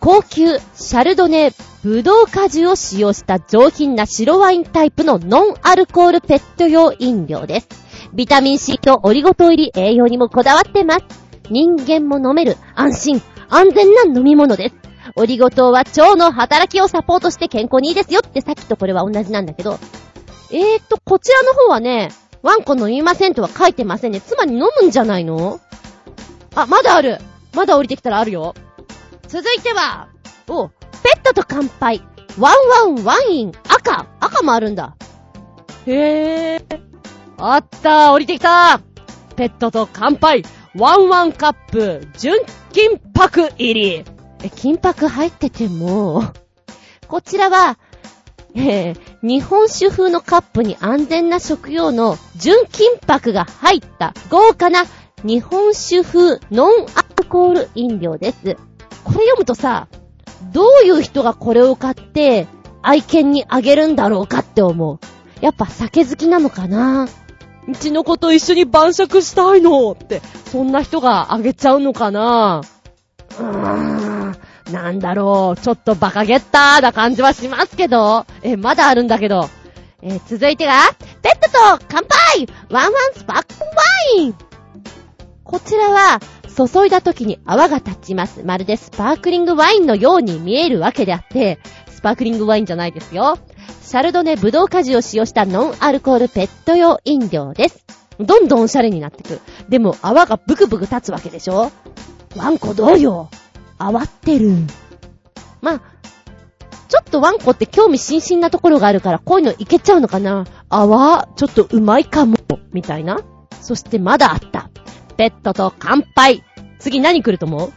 高級シャルドネブドウ果汁を使用した上品な白ワインタイプのノンアルコールペット用飲料です。ビタミン C とオリゴ糖入り栄養にもこだわってます。人間も飲める安心、安全な飲み物です。オリゴ糖は腸の働きをサポートして健康にいいですよってさっきとこれは同じなんだけど。えーと、こちらの方はね、ワンコ飲みませんとは書いてませんね。つまり飲むんじゃないの？あ、まだある。まだ降りてきたらあるよ。続いては、お、ペットと乾杯。ワンワンワイン。赤。赤もあるんだ。へえ。あった降りてきたペットと乾杯ワンワンカップ純金箔入りえ、金箔入ってても、こちらは、えー、日本酒風のカップに安全な食用の純金箔が入った豪華な日本酒風ノンアルコール飲料です。これ読むとさ、どういう人がこれを買って愛犬にあげるんだろうかって思う。やっぱ酒好きなのかな？うちの子と一緒に晩酌したいのって、そんな人があげちゃうのかな？うーん、なんだろう、ちょっとバカゲッターな感じはしますけど、え、まだあるんだけど。え、続いてが、ペットと乾杯ワンワンスパークワインこちらは、注いだ時に泡が立ちます。まるでスパークリングワインのように見えるわけであって、スパークリングワインじゃないですよ。シャルドネブドウ果汁を使用したノンアルコールペット用飲料です。どんどんおしゃれになってくる。でも泡がブクブク立つわけでしょワンコどうよ泡ってる。まあ、ちょっとワンコって興味津々なところがあるから、こういうのいけちゃうのかな泡、ちょっとうまいかも、みたいな。そしてまだあった。ペットと乾杯。次何来ると思う？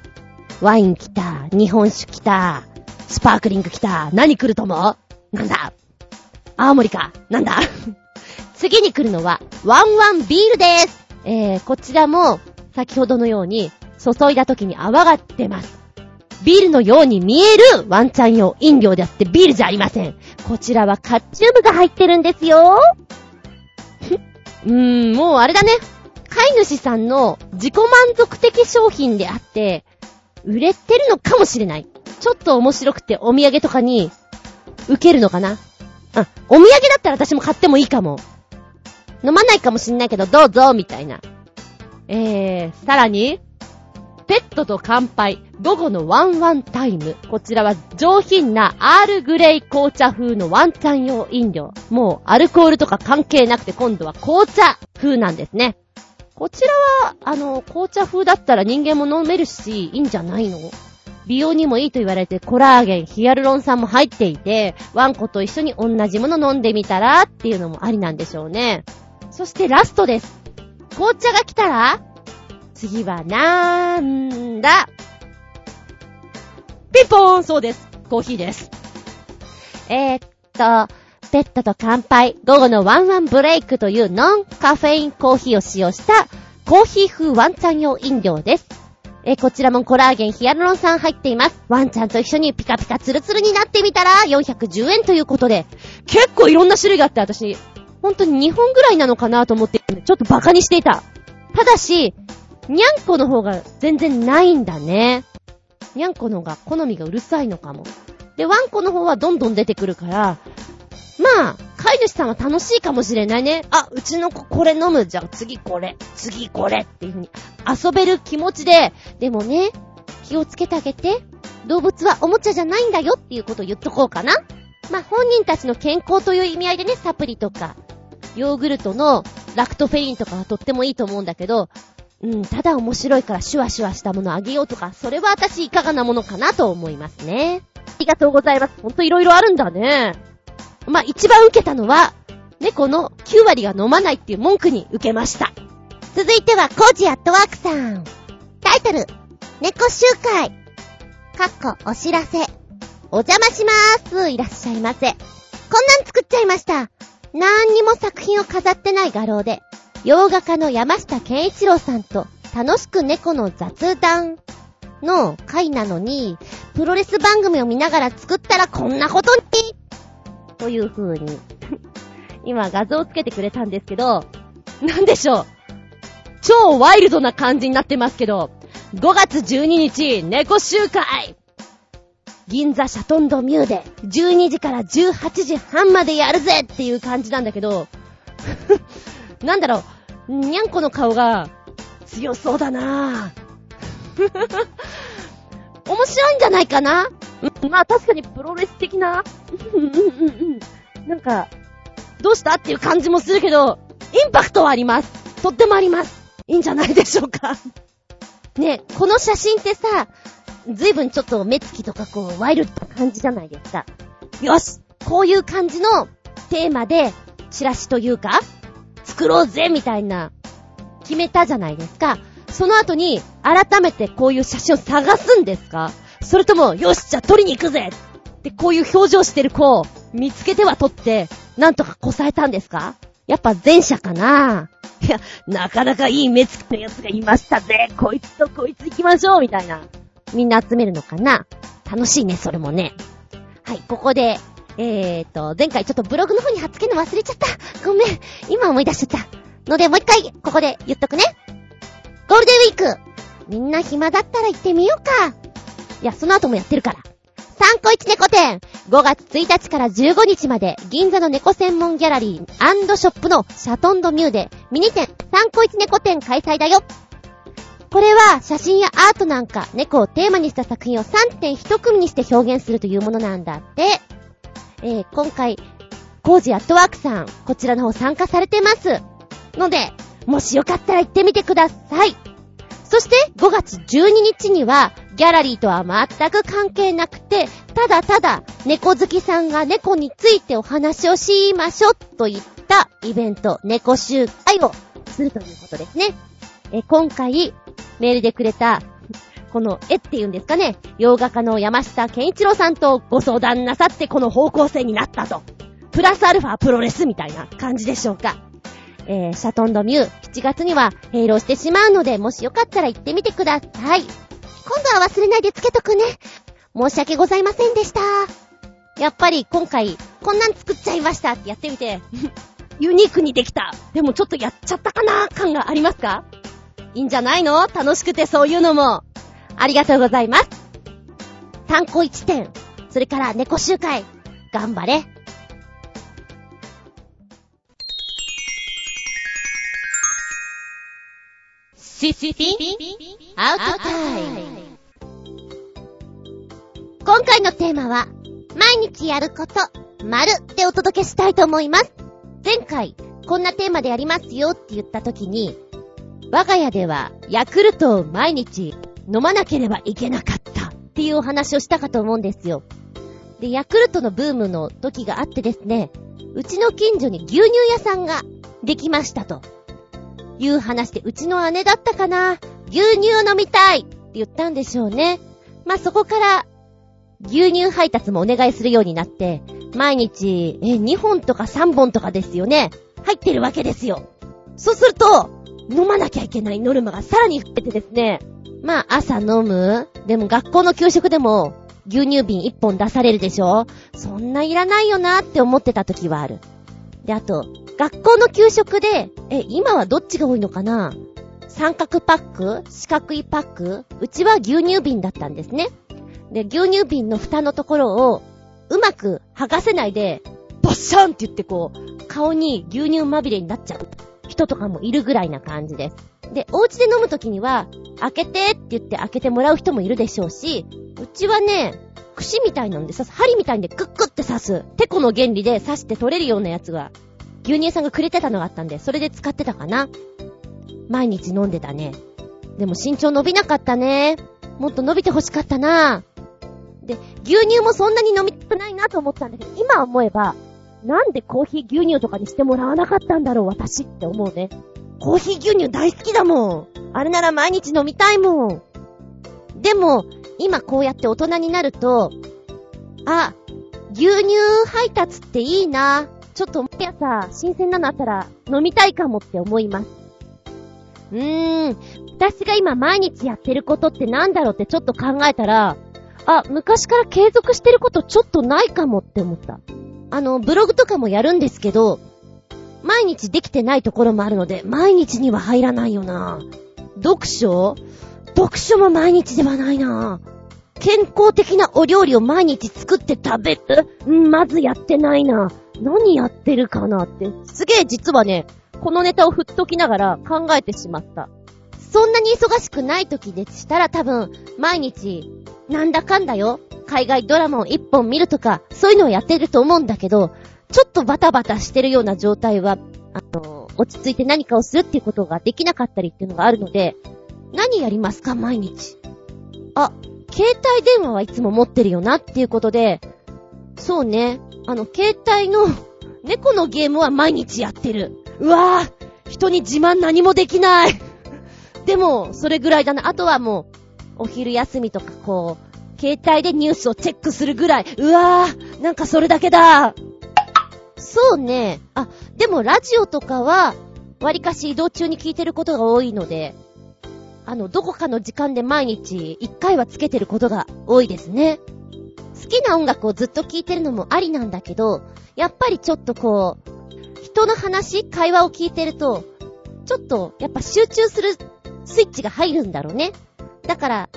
ワイン来た。日本酒来た。スパークリング来た。何来ると思う？なんだ？青森か。なんだ？次に来るのは、ワンワンビールです。えー、こちらも、先ほどのように、注いだ時に泡が出ます。ビールのように見えるワンちゃん用飲料であってビールじゃありません。こちらはカッチュームが入ってるんですよ。うーん、もうあれだね。飼い主さんの自己満足的商品であって、売れてるのかもしれない。ちょっと面白くてお土産とかに受けるのかなあ、お土産だったら私も買ってもいいかも。飲まないかもしんないけど、どうぞ、みたいな。えー、さらに、ペットと乾杯、午後のワンワンタイム。こちらは上品なアールグレイ紅茶風のワンちゃん用飲料。もうアルコールとか関係なくて今度は紅茶風なんですね。こちらは、あの、紅茶風だったら人間も飲めるし、いいんじゃないの？美容にもいいと言われてコラーゲン、ヒアルロン酸も入っていて、ワンコと一緒に同じもの飲んでみたらっていうのもありなんでしょうね。そしてラストです。紅茶が来たら次はなーんだ？ピンポーンそうです。コーヒーです。えー、っと、ペットと乾杯、午後のワンワンブレイクというノンカフェインコーヒーを使用したコーヒー風ワンちゃん用飲料です。えこちらもコラーゲン、ヒアルロン酸入っています。ワンちゃんと一緒にピカピカツルツルになってみたら、410円ということで、結構いろんな種類があって、私、本当に2本ぐらいなのかなと思って、ちょっとバカにしていた。ただし、にゃんこの方が全然ないんだね。にゃんこの方が好みがうるさいのかも。で、ワンコの方はどんどん出てくるから、まあ、飼い主さんは楽しいかもしれないね。あ、うちの子これ飲む。じゃあ次これ、次これっていう風に遊べる気持ちで、でもね、気をつけてあげて。動物はおもちゃじゃないんだよっていうことを言っとこうかな。まあ、本人たちの健康という意味合いでね、サプリとか、ヨーグルトのラクトフェリンとかはとってもいいと思うんだけど、うん、ただ面白いからシュワシュワしたものあげようとか、それは私いかがなものかなと思いますね。ありがとうございます。ほんといろいろあるんだね。まあ、一番受けたのは、猫の9割が飲まないっていう文句に受けました。続いては、コージアットワークさん。タイトル、猫集会。かっこお知らせ。お邪魔しまーす。いらっしゃいませ。こんなん作っちゃいました。なんにも作品を飾ってない画廊で、洋画家の山下健一郎さんと楽しく猫の雑談の回なのに、プロレス番組を見ながら作ったらこんなことにという風に 今画像をつけてくれたんですけど、なんでしょう。超ワイルドな感じになってますけど、5月12日、猫集会銀座シャトンドミューで、12時から18時半までやるぜっていう感じなんだけど、なんだろう、にゃんこの顔が強そうだなぁ。面白いんじゃないかなうんまあ確かにプロレス的な、うんうんうんうん。なんか、どうしたっていう感じもするけど、インパクトはあります。とってもあります。いいんじゃないでしょうか。ね、この写真ってさ、ずいぶんちょっと目つきとかこう、ワイルドな感じじゃないですか。よしこういう感じのテーマで、チラシというか、作ろうぜみたいな、決めたじゃないですか。その後に、改めてこういう写真を探すんですか？それとも、よし、じゃあ撮りに行くぜってこういう表情してる子を見つけては撮って、なんとかこさえたんですか？やっぱ前者かないや、なかなかいい目つきのやつがいましたぜこいつとこいつ行きましょうみたいな。みんな集めるのかな？楽しいね、それもね。はい、ここで、えーと、前回ちょっとブログの方に貼っつけるの忘れちゃった。ごめん。今思い出しちゃった。ので、もう一回、ここで言っとくね。ゴールデンウィーク。みんな暇だったら行ってみようか。いや、その後もやってるから。3個1猫店 !5 月1日から15日まで、銀座の猫専門ギャラリーショップのシャトンドミューで、ミニ店3個1猫店開催だよこれは、写真やアートなんか、猫をテーマにした作品を3点1組にして表現するというものなんだって。えー、今回、コージアットワークさん、こちらの方参加されてます。ので、もしよかったら行ってみてください。そして、5月12日には、ギャラリーとは全く関係なくて、ただただ、猫好きさんが猫についてお話をしましょうといったイベント、猫集会をするということですね。え、今回、メールでくれた、この絵っていうんですかね、洋画家の山下健一郎さんとご相談なさってこの方向性になったと。プラスアルファプロレスみたいな感じでしょうか。えー、シャトンドミュー、7月には閉楼してしまうので、もしよかったら行ってみてください。今度は忘れないでつけとくね。申し訳ございませんでした。やっぱり今回、こんなん作っちゃいましたってやってみて、ユニークにできた。でもちょっとやっちゃったかな感がありますか？いいんじゃないの？楽しくてそういうのも。ありがとうございます。単行1点。それから猫集会。頑張れ。シシピアウトタイム。今回のテーマは、毎日やること、まるでお届けしたいと思います。前回、こんなテーマでやりますよって言った時に、我が家ではヤクルトを毎日飲まなければいけなかったっていうお話をしたかと思うんですよ。で、ヤクルトのブームの時があってですね、うちの近所に牛乳屋さんができましたと。いう話で、うちの姉だったかな牛乳飲みたいって言ったんでしょうね。まあ、そこから、牛乳配達もお願いするようになって、毎日、え、2本とか3本とかですよね。入ってるわけですよ。そうすると、飲まなきゃいけないノルマがさらに増えてですね。まあ、朝飲むでも学校の給食でも、牛乳瓶1本出されるでしょ？そんないらないよなって思ってた時はある。で、あと、学校の給食で、え、今はどっちが多いのかな？三角パック？四角いパック？うちは牛乳瓶だったんですね。で、牛乳瓶の蓋のところを、うまく剥がせないで、バッシャンって言ってこう、顔に牛乳まみれになっちゃう人とかもいるぐらいな感じです。で、お家で飲むときには、開けてって言って開けてもらう人もいるでしょうし、うちはね、串みたいなんで刺す、針みたいんでクックって刺す、テコの原理で刺して取れるようなやつが、牛乳屋さんがくれてたのがあったんで、それで使ってたかな。毎日飲んでたね。でも身長伸びなかったね。もっと伸びて欲しかったな。で、牛乳もそんなに飲みたくないなと思ったんだけど、今思えば、なんでコーヒー牛乳とかにしてもらわなかったんだろう、私って思うね。コーヒー牛乳大好きだもん。あれなら毎日飲みたいもん。でも、今こうやって大人になると、あ、牛乳配達っていいな。ちょっと毎朝新鮮なのあったら飲みたいかもって思います。うーん、私が今毎日やってることってなんだろうってちょっと考えたら、あ、昔から継続してることちょっとないかもって思った。あの、ブログとかもやるんですけど、毎日できてないところもあるので、毎日には入らないよな。読書？読書も毎日ではないな。健康的なお料理を毎日作って食べる、まずやってないな。何やってるかなって。すげえ実はね、このネタを振っときながら考えてしまった。そんなに忙しくない時でしたら多分、毎日、なんだかんだよ、海外ドラマを一本見るとか、そういうのをやってると思うんだけど、ちょっとバタバタしてるような状態は、あの、落ち着いて何かをするっていうことができなかったりっていうのがあるので、何やりますか？毎日。あ、携帯電話はいつも持ってるよなっていうことで、そうね、あの、携帯の猫のゲームは毎日やってる。うわぁ、人に自慢何もできない。でも、それぐらいだな。あとはもう、お昼休みとかこう、携帯でニュースをチェックするぐらい。うわぁ、なんかそれだけだ。そうね。あ、でもラジオとかは、わりかし移動中に聞いてることが多いので、あの、どこかの時間で毎日一回はつけてることが多いですね。好きな音楽をずっと聴いてるのもありなんだけど、やっぱりちょっとこう、人の話、会話を聞いてると、ちょっとやっぱ集中するスイッチが入るんだろうね。だから、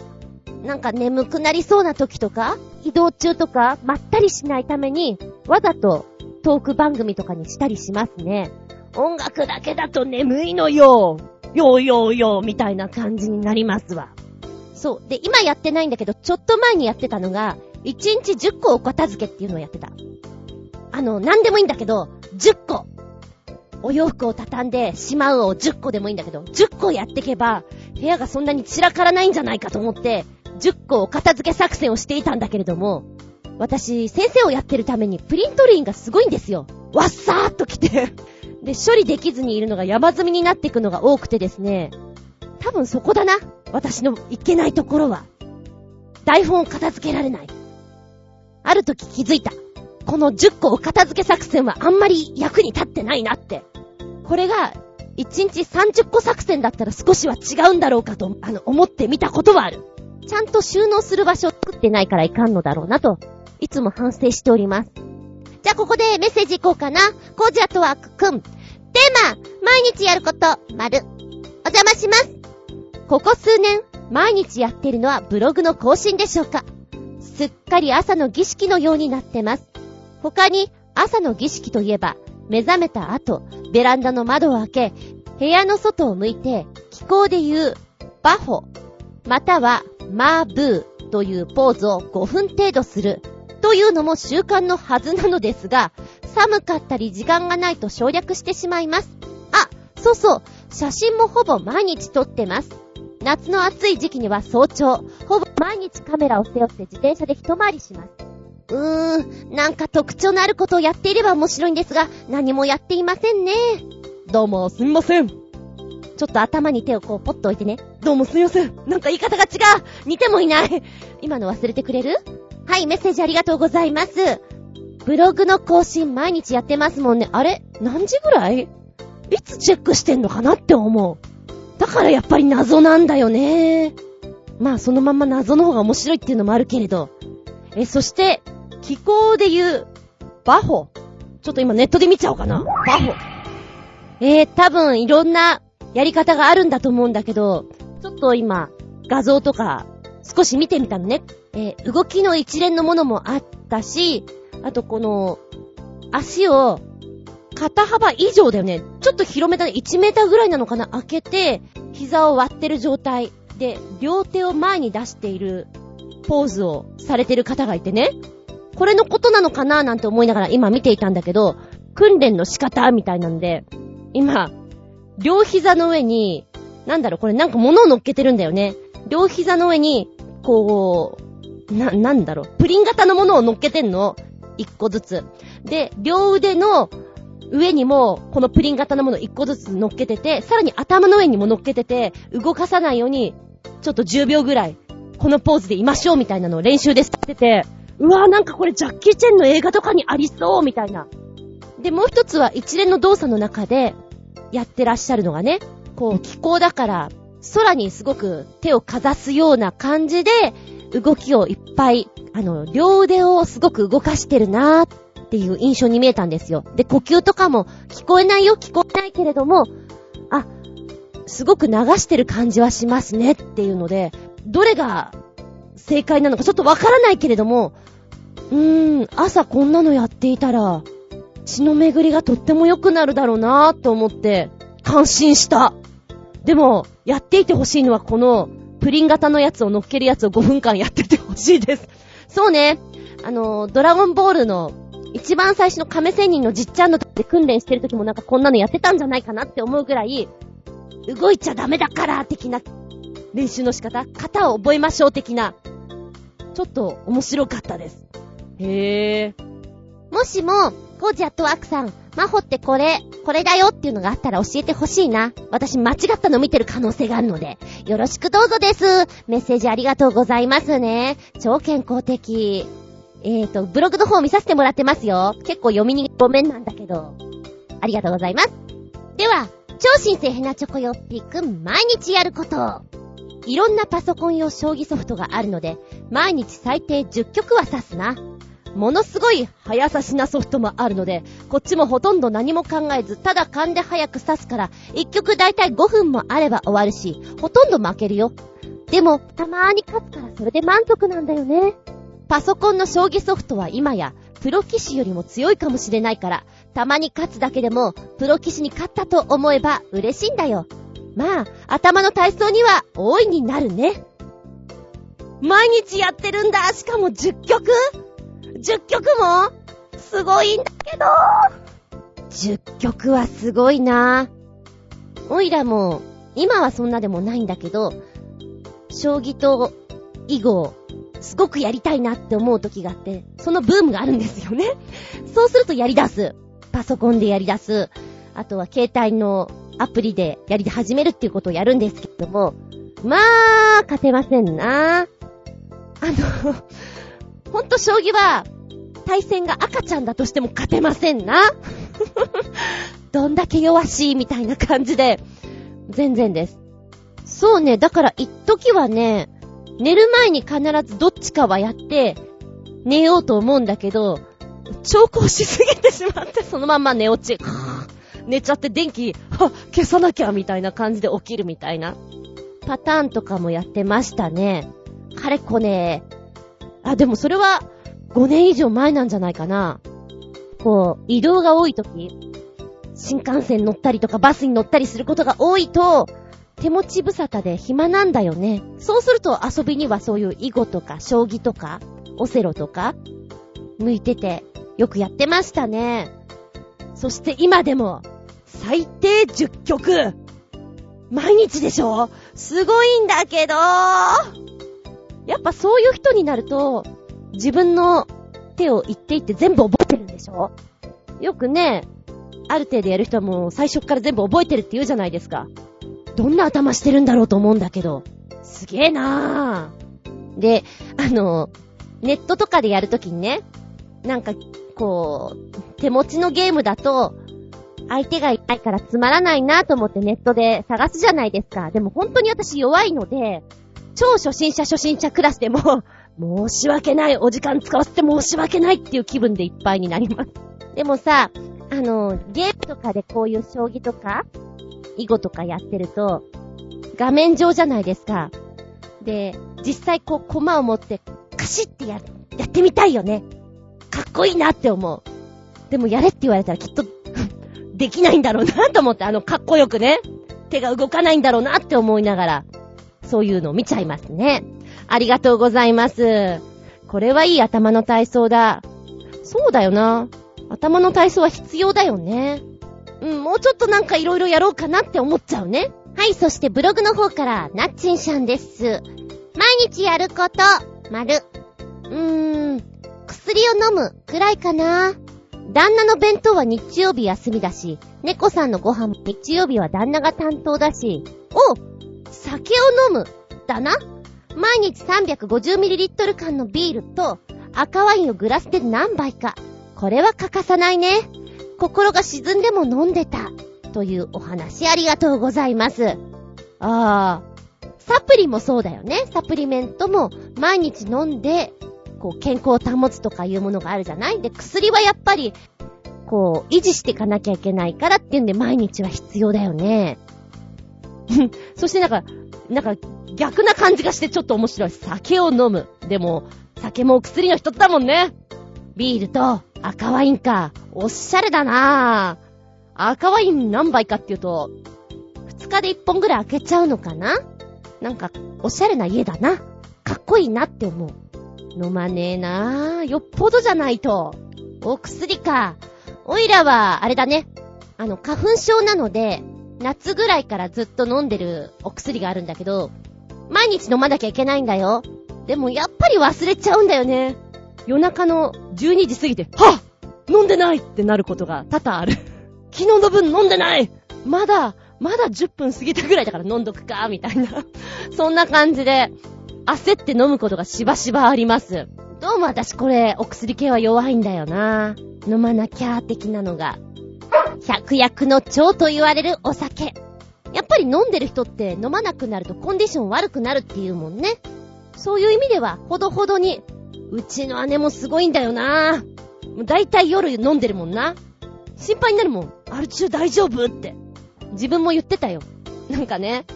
なんか眠くなりそうな時とか、移動中とか、まったりしないために、わざとトーク番組とかにしたりしますね。音楽だけだと眠いのよ。よーよーよーみたいな感じになりますわ。そう。で、今やってないんだけど、ちょっと前にやってたのが、1日10個お片付けっていうのをやってた。あの、なんでもいいんだけど、10個。お洋服を畳んでしまうを10個でもいいんだけど、10個やってけば、部屋がそんなに散らからないんじゃないかと思って、10個お片付け作戦をしていたんだけれども、私、先生をやってるためにプリントリンがすごいんですよ。わっさーっと来てで、処理できずにいるのが山積みになっていくのが多くてですね、多分そこだな。私のいけないところは。台本を片付けられない。ある時気づいた。この10個を片付け作戦はあんまり役に立ってないなって。これが、1日30個作戦だったら少しは違うんだろうかと、あの、思ってみたことはある。ちゃんと収納する場所を作ってないからいかんのだろうなと、いつも反省しております。じゃあここでメッセージいこうかな。コージアトワークくん。テーマ、毎日やること、丸。お邪魔します。ここ数年、毎日やってるのはブログの更新でしょうかすっかり朝の儀式のようになってます。他に、朝の儀式といえば、目覚めた後、ベランダの窓を開け、部屋の外を向いて、気候で言う、バホ、または、マーブーというポーズを5分程度する、というのも習慣のはずなのですが、寒かったり時間がないと省略してしまいます。あ、そうそう、写真もほぼ毎日撮ってます。夏の暑い時期には早朝、ほぼ毎日カメラを背負って自転車で一回りします。うーん、なんか特徴のあることをやっていれば面白いんですが、何もやっていませんね。どうも、すみません。ちょっと頭に手をこうポッと置いてね。どうもすみません。なんか言い方が違う似てもいない今の忘れてくれる？はい、メッセージありがとうございます。ブログの更新毎日やってますもんね。あれ？何時ぐらい？いつチェックしてんのかなって思う。だからやっぱり謎なんだよね。まあそのまま謎の方が面白いっていうのもあるけれど。え、そして、気候で言う、バホ。ちょっと今ネットで見ちゃおうかな。バホ。えー、多分いろんなやり方があるんだと思うんだけど、ちょっと今、画像とか少し見てみたのね。えー、動きの一連のものもあったし、あとこの、足を肩幅以上だよね。ちょっと広めだね。1メーターぐらいなのかな開けて、膝を割ってる状態で、両手を前に出しているポーズをされてる方がいてね。これのことなのかななんて思いながら今見ていたんだけど、訓練の仕方みたいなんで、今、両膝の上に、なんだろう、これなんか物を乗っけてるんだよね。両膝の上に、こう、な、なんだろう、プリン型のものを乗っけてんの。一個ずつ。で、両腕の上にも、このプリン型のもの1個ずつ乗っけてて、さらに頭の上にも乗っけてて、動かさないように、ちょっと10秒ぐらい、このポーズでいましょうみたいなのを練習でしてて、うわぁ、なんかこれジャッキーチェンの映画とかにありそうみたいな。で、もう一つは一連の動作の中で、やってらっしゃるのがね、こう、気候だから、空にすごく手をかざすような感じで、動きをいっぱい、あの、両腕をすごく動かしてるなーっていう印象に見えたんですよ。で、呼吸とかも聞こえないよ、聞こえないけれども、あ、すごく流してる感じはしますねっていうので、どれが正解なのかちょっとわからないけれども、うーん、朝こんなのやっていたら、血の巡りがとっても良くなるだろうなぁと思って、感心した。でも、やっていてほしいのはこの、プリン型のやつを乗っけるやつを5分間やっててほしいです。そうね。あの、ドラゴンボールの一番最初の亀仙人のじっちゃんので訓練してる時もなんかこんなのやってたんじゃないかなって思うぐらい、動いちゃダメだから的な練習の仕方型を覚えましょう的な。ちょっと面白かったです。へぇー。もしも、コージアットワークさん、マホってこれ、これだよっていうのがあったら教えてほしいな。私間違ったの見てる可能性があるので、よろしくどうぞです。メッセージありがとうございますね。超健康的。えーと、ブログの方見させてもらってますよ。結構読みにごめんなんだけど。ありがとうございます。では、超新星ヘナチョコヨッピーくん、毎日やること。いろんなパソコン用将棋ソフトがあるので、毎日最低10曲は指すな。ものすごい早指しなソフトもあるので、こっちもほとんど何も考えず、ただ勘で早く指すから、1曲だいたい5分もあれば終わるし、ほとんど負けるよ。でも、たまーに勝つからそれで満足なんだよね。パソコンの将棋ソフトは今や、プロ棋士よりも強いかもしれないから、たまに勝つだけでも、プロ棋士に勝ったと思えば嬉しいんだよ。まあ、頭の体操には大いになるね。毎日やってるんだしかも10曲 !10 曲も？すごいんだけど !10 曲はすごいなおいらも、今はそんなでもないんだけど、将棋と囲碁、すごくやりたいなって思う時があって、そのブームがあるんですよね。そうするとやり出す。パソコンでやり出す。あとは携帯のアプリでやり始めるっていうことをやるんですけども、まあ、勝てませんな。あの、ほんと将棋は、対戦が赤ちゃんだとしても勝てませんな。どんだけ弱しいみたいな感じで、全然です。そうね、だから一時はね、寝る前に必ずどっちかはやって、寝ようと思うんだけど、調校しすぎてしまって、そのまんま寝落ち。寝ちゃって電気、は、消さなきゃみたいな感じで起きるみたいなパターンとかもやってましたね。かれこね。あ、でもそれは5年以上前なんじゃないかな。こう、移動が多い時、新幹線乗ったりとかバスに乗ったりすることが多いと、手持ち無沙汰で暇なんだよね。そうすると遊びにはそういう囲碁とか将棋とか、オセロとか、向いてて、よくやってましたね。そして今でも、最低10曲毎日でしょすごいんだけどやっぱそういう人になると、自分の手を言っていって全部覚えてるんでしょ？よくね、ある程度やる人はもう最初から全部覚えてるって言うじゃないですか。どんな頭してるんだろうと思うんだけど。すげえなぁ。で、あの、ネットとかでやるときにね、なんか、こう、手持ちのゲームだと、相手がいないからつまらないなと思ってネットで探すじゃないですか。でも本当に私弱いので、超初心者初心者クラスでも、申し訳ない、お時間使わせて申し訳ないっていう気分でいっぱいになります。でもさ、あの、ゲームとかでこういう将棋とか、囲碁とかやってると、画面上じゃないですか。で、実際こう、駒を持って、カシってや、やってみたいよね。かっこいいなって思う。でもやれって言われたらきっと できないんだろうなと思って、あの、かっこよくね、手が動かないんだろうなって思いながら、そういうのを見ちゃいますね。ありがとうございます。これはいい頭の体操だ。そうだよな。頭の体操は必要だよね。うん、もうちょっとなんか色々やろうかなって思っちゃうね。はい、そしてブログの方から、なっちんしゃんです。毎日やること、まる。うーん、薬を飲む、くらいかな。旦那の弁当は日曜日休みだし、猫さんのご飯も日曜日は旦那が担当だし、お酒を飲むだな毎日 350ml 缶のビールと赤ワインをグラスで何杯か。これは欠かさないね。心が沈んでも飲んでた。というお話ありがとうございます。ああ。サプリもそうだよね。サプリメントも毎日飲んでこう、健康を保つとかいうものがあるじゃない？で、薬はやっぱり、こう、維持していかなきゃいけないからっていうんで、毎日は必要だよね。そしてなんか、なんか、逆な感じがしてちょっと面白い。酒を飲む。でも、酒も薬の一つだもんね。ビールと赤ワインか。おしゃれだなぁ。赤ワイン何杯かっていうと、2日で1本ぐらい開けちゃうのかな？なんか、おしゃれな家だな。かっこいいなって思う。飲まねえなぁ。よっぽどじゃないと。お薬か。おいらは、あれだね。あの、花粉症なので、夏ぐらいからずっと飲んでるお薬があるんだけど、毎日飲まなきゃいけないんだよ。でもやっぱり忘れちゃうんだよね。夜中の12時過ぎて、はっ飲んでないってなることが多々ある。昨日の分飲んでないまだ、まだ10分過ぎたぐらいだから飲んどくか、みたいな。そんな感じで、焦って飲むことがしばしばあります。どうも私これ、お薬系は弱いんだよな。飲まなきゃ、的なのが。百薬の長と言われるお酒。やっぱり飲んでる人って飲まなくなるとコンディション悪くなるっていうもんね。そういう意味では、ほどほどに、うちの姉もすごいんだよなぁ。だいたい夜飲んでるもんな。心配になるもん。アル中大丈夫って。自分も言ってたよ。なんかね、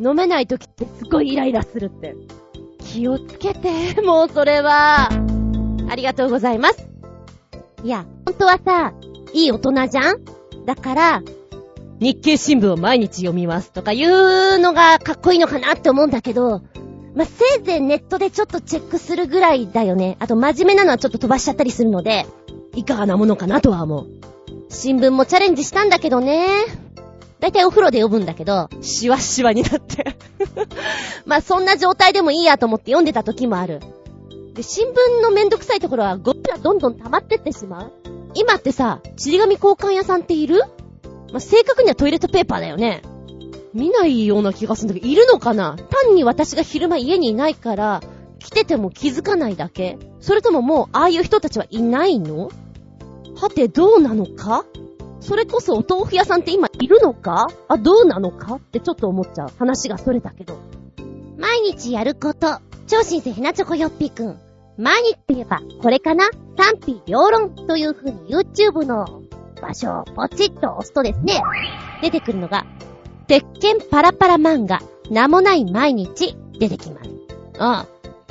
飲めない時ってすごいイライラするって。気をつけて、もうそれは。ありがとうございます。いや、ほんとはさ、いい大人じゃん？だから、日経新聞を毎日読みますとか言うのがかっこいいのかなって思うんだけど、まあ、せいぜいネットでちょっとチェックするぐらいだよね。あと真面目なのはちょっと飛ばしちゃったりするので、いかがなものかなとは思う。新聞もチャレンジしたんだけどね。だいたいお風呂で読むんだけど、シワシワになって まそんな状態でもいいやと思って読んでた時もある。で、新聞のめんどくさいところはゴミがどんどん溜まってってしまう。今ってさ、ちり紙交換屋さんっている？まあ、正確にはトイレットペーパーだよね。見ないような気がするんだけど、いるのかな？単に私が昼間家にいないから、来てても気づかないだけ？それとももう、ああいう人たちはいないの？はて、どうなのか？それこそお豆腐屋さんって今いるのか？あ、どうなのか？ってちょっと思っちゃう。話がそれたけど。毎日やること。超新星ひなチョコよっぴくん。毎日と言えば、これかな？賛否両論という風に YouTube の場所をポチッと押すとですね、出てくるのが、鉄拳パラパラ漫画、名もない毎日、出てきます。あ、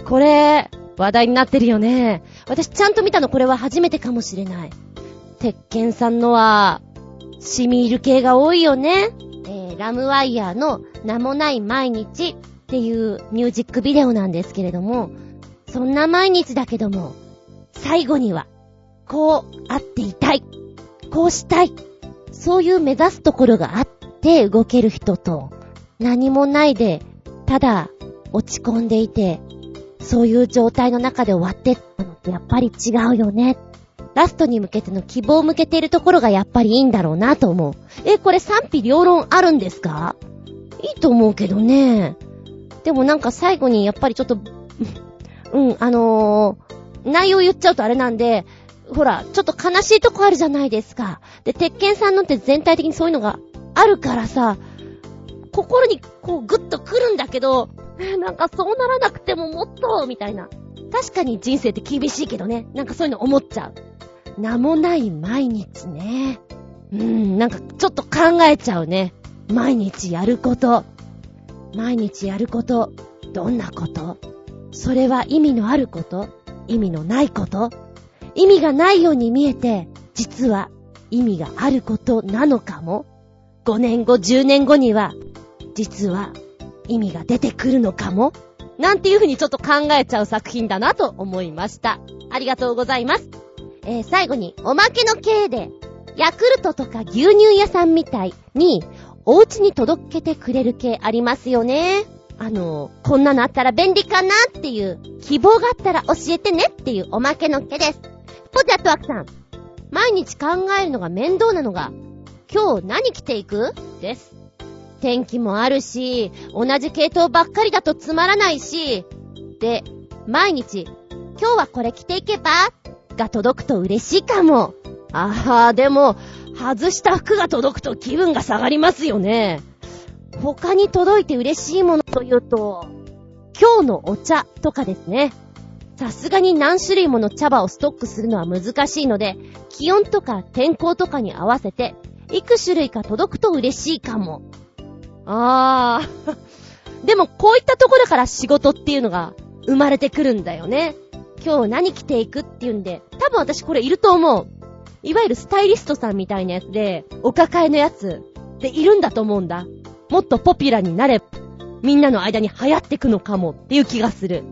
これ、話題になってるよね。私ちゃんと見たのこれは初めてかもしれない。鉄拳さんのは、シミール系が多いよね。えー、ラムワイヤーの名もない毎日っていうミュージックビデオなんですけれども、そんな毎日だけども、最後には、こうあっていたい。こうしたい。そういう目指すところがあって動ける人と、何もないで、ただ落ち込んでいて、そういう状態の中で終わってったのってやっぱり違うよね。ラストに向けての希望を向けているところがやっぱりいいんだろうなと思う。え、これ賛否両論あるんですか？いいと思うけどね。でもなんか最後にやっぱりちょっとうん、あのー、内容言っちゃうとあれなんで、ほら、ちょっと悲しいとこあるじゃないですか。で、鉄拳さんのって全体的にそういうのがあるからさ、心にこうグッと来るんだけど、なんかそうならなくてももっと、みたいな。確かに人生って厳しいけどね。なんかそういうの思っちゃう。名もない毎日ね。うん、なんかちょっと考えちゃうね。毎日やること。毎日やること。どんなこと？それは意味のあること？意味のないこと？意味がないように見えて、実は意味があることなのかも ?5 年後、10年後には、実は意味が出てくるのかも？なんていうふうにちょっと考えちゃう作品だなと思いました。ありがとうございます。えー、最後に、おまけの系で、ヤクルトとか牛乳屋さんみたいに、お家に届けてくれる系ありますよね。あの、こんなのあったら便利かなっていう希望があったら教えてねっていうおまけの毛です。ポテトワクさん。毎日考えるのが面倒なのが、今日何着ていく？です。天気もあるし、同じ系統ばっかりだとつまらないし、で、毎日、今日はこれ着ていけばが届くと嬉しいかも。ああ、でも、外した服が届くと気分が下がりますよね。他に届いて嬉しいものというと、今日のお茶とかですね。さすがに何種類もの茶葉をストックするのは難しいので、気温とか天候とかに合わせて、いく種類か届くと嬉しいかも。あー。でもこういったところから仕事っていうのが生まれてくるんだよね。今日何着ていくっていうんで、多分私これいると思う。いわゆるスタイリストさんみたいなやつで、お抱えのやつでいるんだと思うんだ。もっとポピュラーになれ、みんなの間に流行ってくのかもっていう気がする。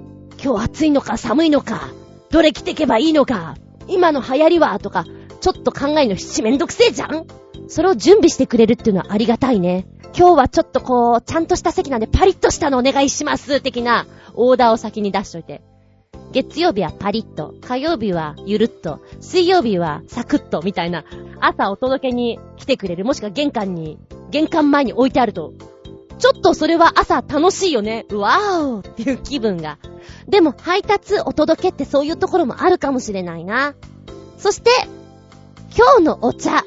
今日暑いのか寒いのか、どれ着てけばいいのか、今の流行りはとか、ちょっと考えの七めんどくせえじゃんそれを準備してくれるっていうのはありがたいね。今日はちょっとこう、ちゃんとした席なんでパリッとしたのお願いします的なオーダーを先に出しといて。月曜日はパリッと、火曜日はゆるっと、水曜日はサクッとみたいな、朝お届けに来てくれる、もしくは玄関に、玄関前に置いてあると、ちょっとそれは朝楽しいよね。わーおっていう気分が。でも配達お届けってそういうところもあるかもしれないな。そして、今日のお茶。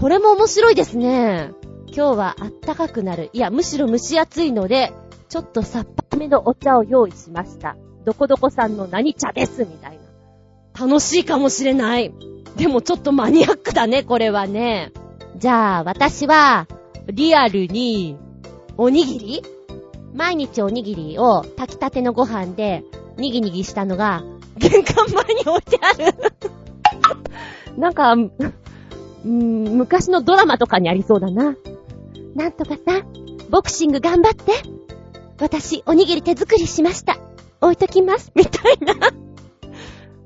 これも面白いですね。今日はあったかくなる。いや、むしろ蒸し暑いので、ちょっとさっぱめのお茶を用意しました。どこどこさんの何茶です、みたいな。楽しいかもしれない。でもちょっとマニアックだね、これはね。じゃあ、私は、リアルに、おにぎり？毎日おにぎりを炊きたてのご飯で、にぎにぎしたのが、玄関前に置いてある なんか、昔のドラマとかにありそうだな。なんとかさ、ボクシング頑張って。私、おにぎり手作りしました。置いときます。みたいな。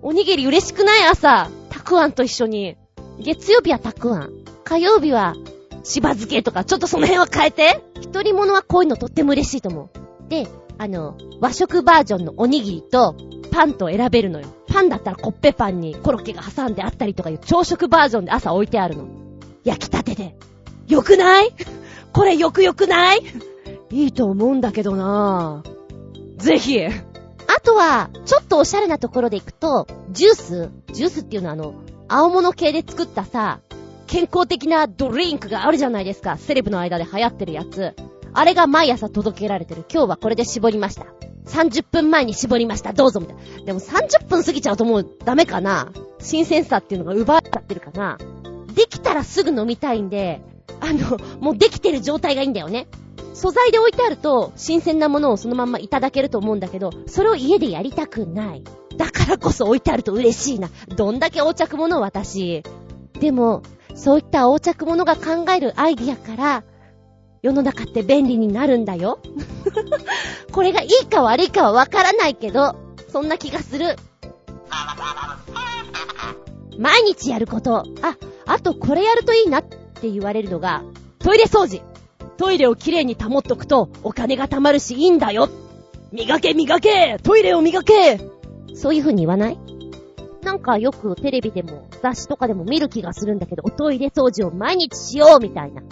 おにぎり嬉しくない朝。たくあんと一緒に。月曜日はたくあん。火曜日は、しば漬けとか、ちょっとその辺は変えて。一人物はこういうのとっても嬉しいと思う。で、あの、和食バージョンのおにぎりと、パンと選べるのよ。パンだったらコッペパンにコロッケが挟んであったりとかいう朝食バージョンで朝置いてあるの。焼きたてで。よくない？これよくよくない？いいと思うんだけどなぁ。ぜひ。あとは、ちょっとおしゃれなところで行くと、ジュース？ジュースっていうのはあの、青物系で作ったさ、健康的なドリンクがあるじゃないですか。セレブの間で流行ってるやつ。あれが毎朝届けられてる。今日はこれで絞りました。30分前に絞りました。どうぞみたいな。でも30分過ぎちゃうともうダメかな新鮮さっていうのが奪っちゃってるかなできたらすぐ飲みたいんで、あの、もうできてる状態がいいんだよね。素材で置いてあると、新鮮なものをそのまんまいただけると思うんだけど、それを家でやりたくない。だからこそ置いてあると嬉しいな。どんだけ横着物私。でも、そういった横着物が考えるアイディアから、世の中って便利になるんだよ。これがいいか悪いかはわからないけど、そんな気がする。毎日やること。あ、あとこれやるといいなって言われるのが、トイレ掃除。トイレをきれいに保っとくとお金が貯まるしいいんだよ。磨け磨けトイレを磨けそういう風に言わない？なんかよくテレビでも雑誌とかでも見る気がするんだけど、おトイレ掃除を毎日しようみたいな。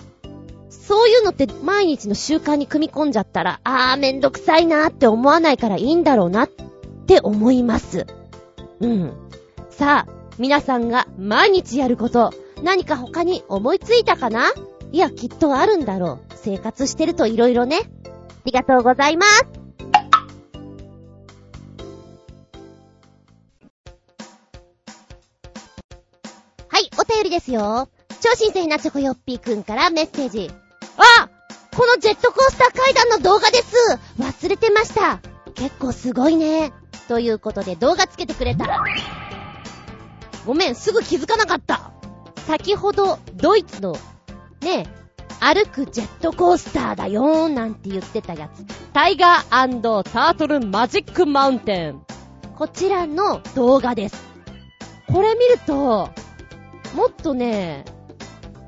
そういうのって毎日の習慣に組み込んじゃったら、あーめんどくさいなーって思わないからいいんだろうなって思います。うん。さあ、皆さんが毎日やること、何か他に思いついたかな？いや、きっとあるんだろう。生活してると色々ね。ありがとうございます。便りですよ。超新鮮なチョコヨッピーくんからメッセージ。あこのジェットコースター階段の動画です忘れてました結構すごいね。ということで動画つけてくれた。ごめん、すぐ気づかなかった。先ほど、ドイツの、ねえ、歩くジェットコースターだよーなんて言ってたやつ。タイガータートルマジックマウンテン。こちらの動画です。これ見ると、もっとね、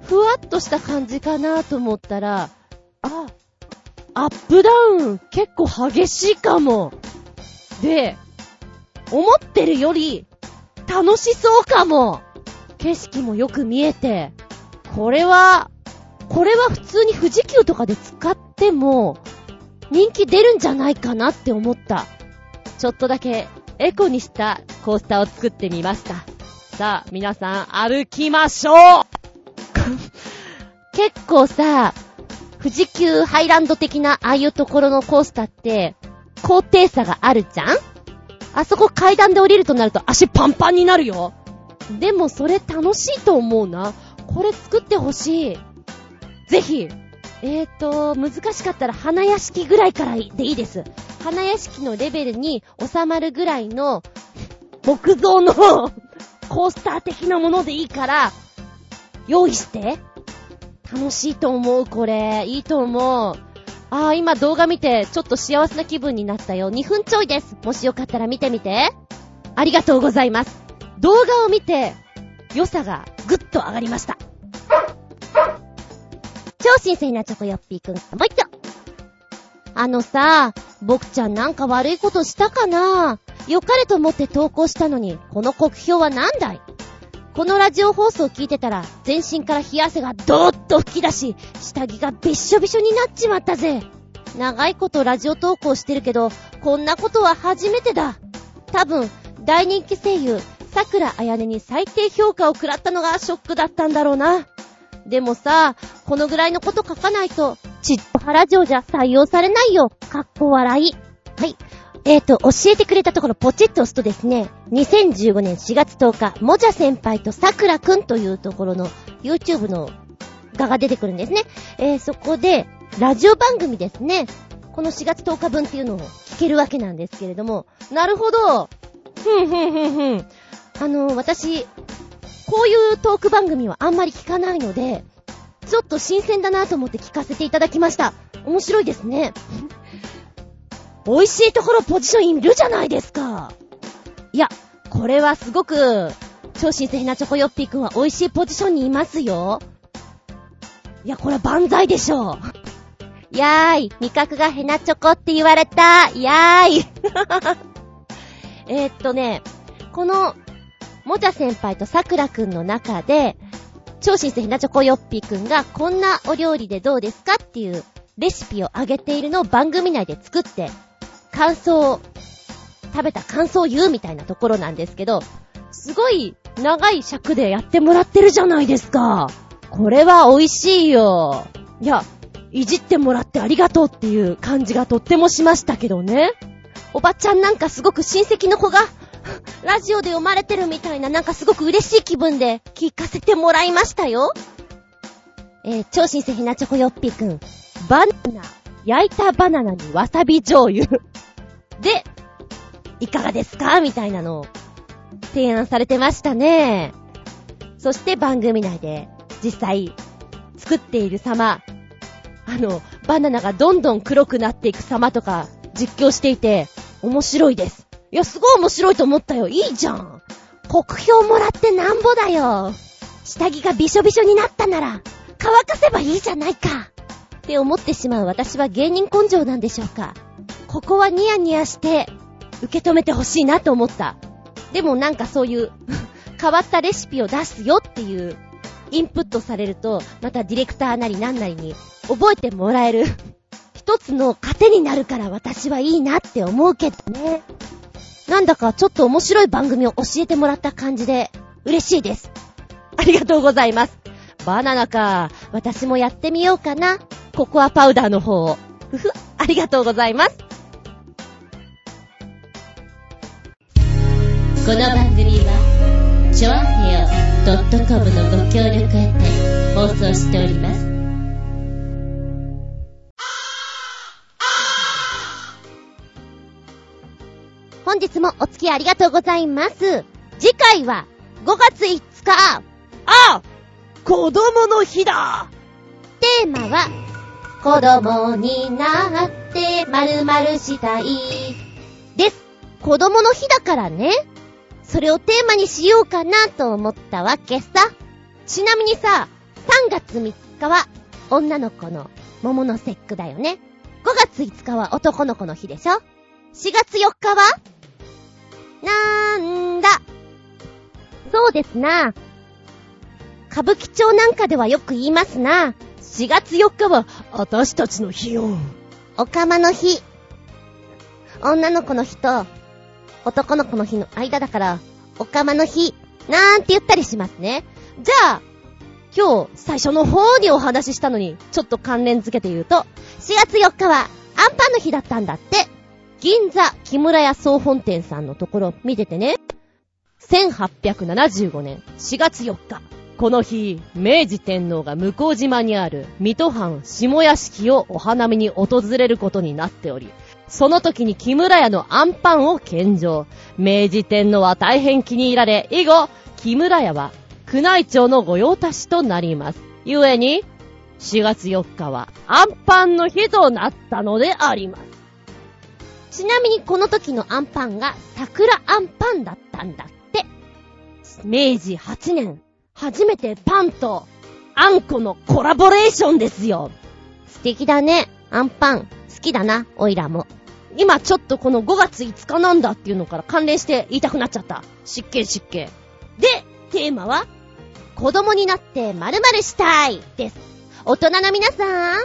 ふわっとした感じかなと思ったら、あ、アップダウン結構激しいかも。で、思ってるより楽しそうかも。景色もよく見えて、これは、これは普通に富士急とかで使っても人気出るんじゃないかなって思った。ちょっとだけエコにしたコースターを作ってみました。さあ、皆さん歩きましょう結構さ、富士急ハイランド的なああいうところのコースターって、高低差があるじゃん？あそこ階段で降りるとなると足パンパンになるよ。でもそれ楽しいと思うな。これ作ってほしい。ぜひ。えーと、難しかったら花屋敷ぐらいからでいいです。花屋敷のレベルに収まるぐらいの木造のコースター的なものでいいから、用意して。楽しいと思う、これ。いいと思う。あー、今動画見て、ちょっと幸せな気分になったよ。2分ちょいです。もしよかったら見てみて。ありがとうございます。動画を見て、良さがぐっと上がりました。超新鮮なチョコヨッピーくん、もう一度。あのさ、僕ちゃんなんか悪いことしたかな？良かれと思って投稿したのに、この国評は何だい？このラジオ放送を聞いてたら、全身から冷や汗がドーッと吹き出し、下着がびっしょびしょになっちまったぜ。長いことラジオ投稿してるけど、こんなことは初めてだ。多分、大人気声優、桜彩音に最低評価を食らったのがショックだったんだろうな。でもさ、このぐらいのこと書かないと、ちっと原城じゃ採用されないよ。かっこ笑い。えっ、ー、と、教えてくれたところポチッと押すとですね、2015年4月10日、もじゃ先輩とさくらくんというところの YouTube の画が出てくるんですね。えー、そこで、ラジオ番組ですね。この4月10日分っていうのを聞けるわけなんですけれども、なるほど。ふんふんふんふん。あの私、こういうトーク番組はあんまり聞かないので、ちょっと新鮮だなと思って聞かせていただきました。面白いですね。美味しいところポジションいるじゃないですか。いや、これはすごく、超新鮮なチョコヨッピーくんは美味しいポジションにいますよ。いや、これは万歳でしょう。やーい、味覚がヘナチョコって言われた。やーい。えっとね、この、もちゃ先輩とさくらくんの中で、超新鮮なチョコヨッピーくんがこんなお料理でどうですかっていうレシピをあげているのを番組内で作って感想、食べた感想を言うみたいなところなんですけど、すごい長い尺でやってもらってるじゃないですか。これは美味しいよ。いや、いじってもらってありがとうっていう感じがとってもしましたけどね。おばちゃんなんかすごく親戚の子が、ラジオで読まれてるみたいななんかすごく嬉しい気分で聞かせてもらいましたよ。えー、超親戚なチョコヨッピーくん。バナナ、焼いたバナナにわさび醤油。で、いかがですか？みたいなのを提案されてましたね。そして番組内で実際作っている様、あの、バナナがどんどん黒くなっていく様とか実況していて面白いです。いや、すごい面白いと思ったよ。いいじゃん。国評もらってなんぼだよ。下着がびしょびしょになったなら乾かせばいいじゃないか。って思ってしまう私は芸人根性なんでしょうか。ここはニヤニヤして受け止めてほしいなと思った。でもなんかそういう 変わったレシピを出すよっていうインプットされると、またディレクターなりなんなりに覚えてもらえる一つの糧になるから私はいいなって思うけどね。なんだかちょっと面白い番組を教えてもらった感じで嬉しいです。ありがとうございます。バナナか。私もやってみようかな。ココアパウダーの方を。ふふ、ありがとうございます。この番組は、ちょあへよ .com のご協力へて放送しております。本日もお付き合いありがとうございます。次回は5月5日。あ子供の日だテーマは、子供になって〇〇したい。です。子供の日だからね。それをテーマにしようかなと思ったわけさ。ちなみにさ、3月3日は女の子の桃の節句だよね。5月5日は男の子の日でしょ ?4 月4日はなんだ。そうですな。歌舞伎町なんかではよく言いますな。4月4日は、私たちの日よ。おかまの日。女の子の日と、男の子の日の間だから、おかまの日、なんて言ったりしますね。じゃあ、今日最初の方にお話ししたのに、ちょっと関連付けて言うと、4月4日はアンパンの日だったんだって。銀座木村屋総本店さんのところ見ててね。1875年4月4日。この日、明治天皇が向島にある水戸藩下屋敷をお花見に訪れることになっており、その時に木村屋のアンパンを献上。明治天皇は大変気に入られ、以後、木村屋は宮内庁の御用達となります。故に、4月4日はアンパンの日となったのであります。ちなみにこの時のアンパンが桜アンパンだったんだって。明治8年、初めてパンとあんこのコラボレーションですよ。素敵だね。アンパン。好きだな、おいらも。今ちょっとこの5月5日なんだっていうのから関連して言いたくなっちゃった。湿気湿気。で、テーマは子供になって〇〇したいです。大人の皆さん、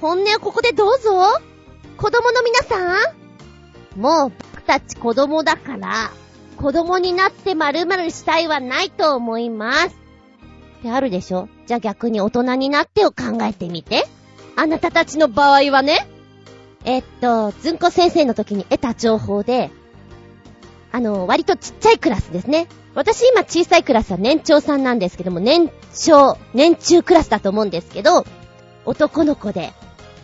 本音をここでどうぞ。子供の皆さん、もう僕たち子供だから、子供になって〇〇したいはないと思います。ってあるでしょ？じゃあ逆に大人になってを考えてみて。あなたたちの場合はね、えっと、ずんこ先生の時に得た情報で、あの、割とちっちゃいクラスですね。私今小さいクラスは年長さんなんですけども、年長、年中クラスだと思うんですけど、男の子で、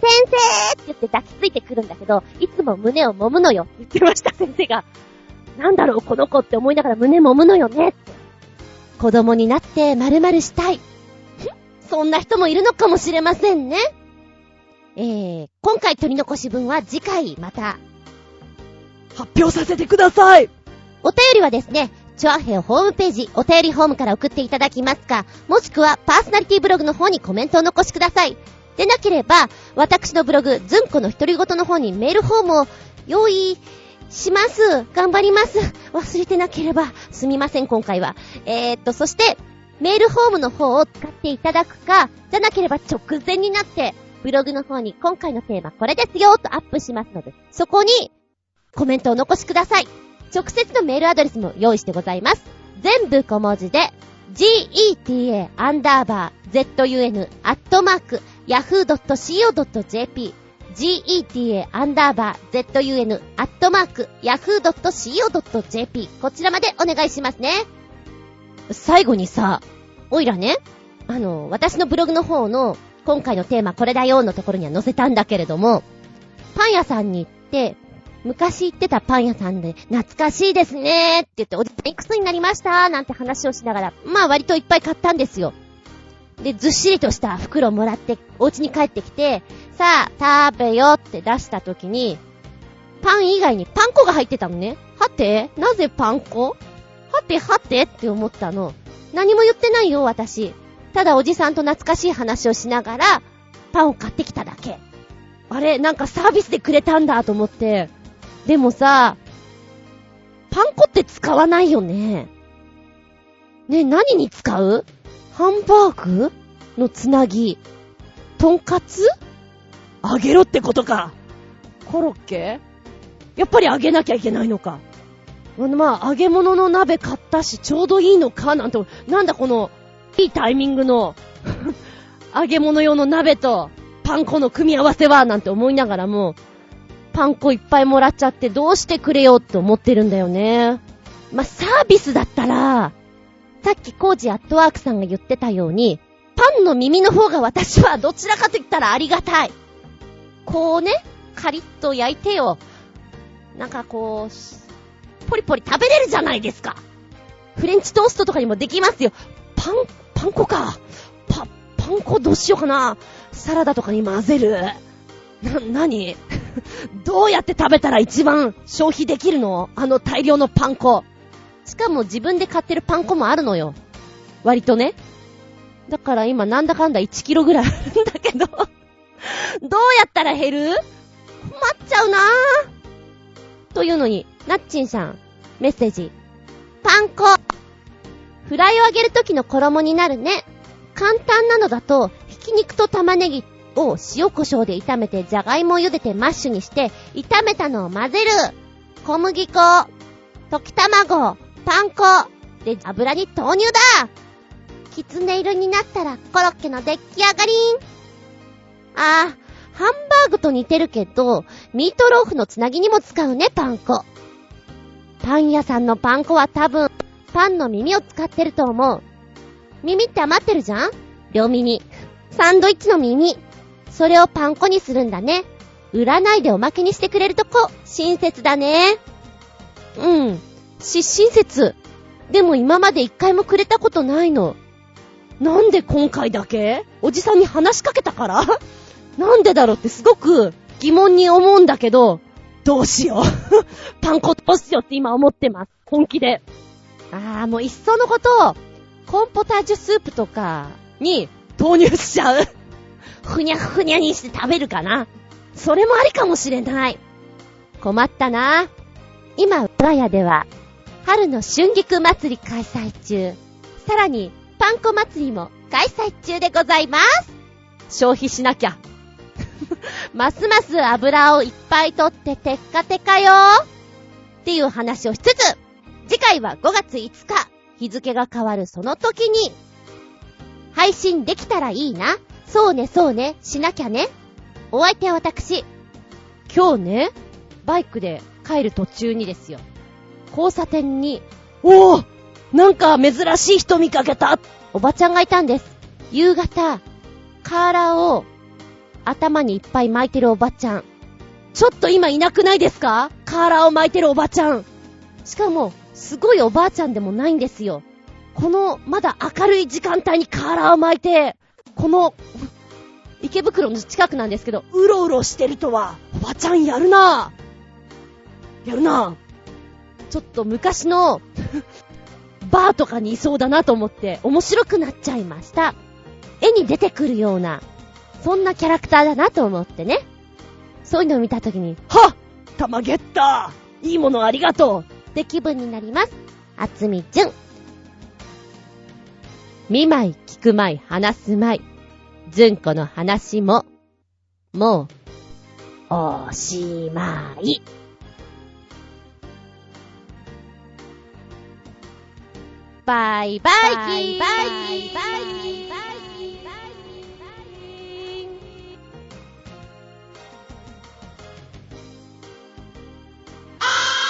先生って言って抱きついてくるんだけど、いつも胸を揉むのよって言ってました、先生が。なんだろう、この子って思いながら胸揉むのよねって。子供になって〇〇したい。そんな人もいるのかもしれませんね。えー、今回取り残し分は次回また、発表させてくださいお便りはですね、チョアヘオホームページ、お便りホームから送っていただきますか、もしくはパーソナリティブログの方にコメントを残しください。でなければ、私のブログ、ズンコの独り言の方にメールフォームを用意します。頑張ります。忘れてなければ。すみません、今回は。えー、っと、そして、メールフォームの方を使っていただくか、じゃなければ直前になって、ブログの方に今回のテーマこれですよとアップしますので、そこにコメントを残しください。直接のメールアドレスも用意してございます。全部小文字で、geta アンダーバー zun アットマーク yahoo.co.jp geta アンダーバー zun アットマーク yahoo.co.jp こちらまでお願いしますね。最後にさ、おいらね、あの、私のブログの方の今回のテーマこれだよのところには載せたんだけれども、パン屋さんに行って、昔行ってたパン屋さんで、懐かしいですねって言って、おじさんいくつになりましたなんて話をしながら、まあ割といっぱい買ったんですよ。で、ずっしりとした袋をもらって、お家に帰ってきて、さあ、食べよって出した時に、パン以外にパン粉が入ってたのね。はて？なぜパン粉？はてはて？って思ったの。何も言ってないよ、私。ただおじさんと懐かしい話をしながら、パンを買ってきただけ。あれ、なんかサービスでくれたんだと思って。でもさ、パン粉って使わないよね。ね、何に使う？ハンバーグのつなぎ。とんかつ？揚げろってことか。コロッケ？やっぱり揚げなきゃいけないのか。まあ、揚げ物の鍋買ったし、ちょうどいいのかなんて、なんだこの、いいタイミングの 揚げ物用の鍋と、パン粉の組み合わせは、なんて思いながらも、パン粉いっぱいもらっちゃってどうしてくれよって思ってるんだよね。まあ、サービスだったら、さっきコージアットワークさんが言ってたように、パンの耳の方が私はどちらかと言ったらありがたい。こうね、カリッと焼いてよ。なんかこう、ポリポリ食べれるじゃないですか。フレンチトーストとかにもできますよ。パン、パン粉か。パ、パン粉どうしようかな。サラダとかに混ぜる。な、なに どうやって食べたら一番消費できるの？あの大量のパン粉。しかも自分で買ってるパン粉もあるのよ。割とね。だから今なんだかんだ1キロぐらいあるんだけどどうやったら減る？困っちゃうなぁ。というのに、なっちんさん、メッセージ。パン粉。フライを揚げるときの衣になるね。簡単なのだと、ひき肉と玉ねぎを塩胡椒で炒めてじゃがいもを茹でてマッシュにして炒めたのを混ぜる小麦粉溶き卵パン粉で油に投入だきつね色になったらコロッケの出来上がりあー、ハンバーグと似てるけど、ミートローフのつなぎにも使うね、パン粉。パン屋さんのパン粉は多分、パンの耳を使ってると思う。耳って余ってるじゃん？両耳。サンドイッチの耳。それをパン粉にするんだね。売らないでおまけにしてくれるとこ、親切だね。うん。し、親切。でも今まで一回もくれたことないの。なんで今回だけ？おじさんに話しかけたから？なんでだろうってすごく疑問に思うんだけど、どうしよう。パン粉どうしようって今思ってます。本気で。あー、もういっそのこと、コーンポタージュスープとかに投入しちゃう。ふにゃふにゃにして食べるかな。それもありかもしれない。困ったな。今、我が家では、春の春菊祭り開催中。さらに、パン粉祭りも開催中でございます。消費しなきゃ。ますます油をいっぱい取ってテッカテカよっていう話をしつつ、次回は5月5日、日付が変わるその時に、配信できたらいいな。そうね、そうね、しなきゃね。お相手は私、今日ね、バイクで帰る途中にですよ。交差点に、おおなんか珍しい人見かけたおばちゃんがいたんです。夕方、カーラーを頭にいっぱい巻いてるおばちゃん。ちょっと今いなくないですか？カーラーを巻いてるおばちゃん。しかも、すごいおばあちゃんでもないんですよ。この、まだ明るい時間帯にカーラーを巻いて、この、池袋の近くなんですけど、うろうろしてるとは、おばちゃんやるなぁ。やるなぁ。ちょっと昔の、バーとかにいそうだなと思って、面白くなっちゃいました。絵に出てくるような、そんなキャラクターだなと思ってね。そういうのを見たときに、はっ玉ゲッターいいものありがとうって気分になります。あつみじゅん。見まい、聞くまい、話すまい。ずんこの話も、もう、おしまい。バイバイキーバイバイキーバイバイキー Ah!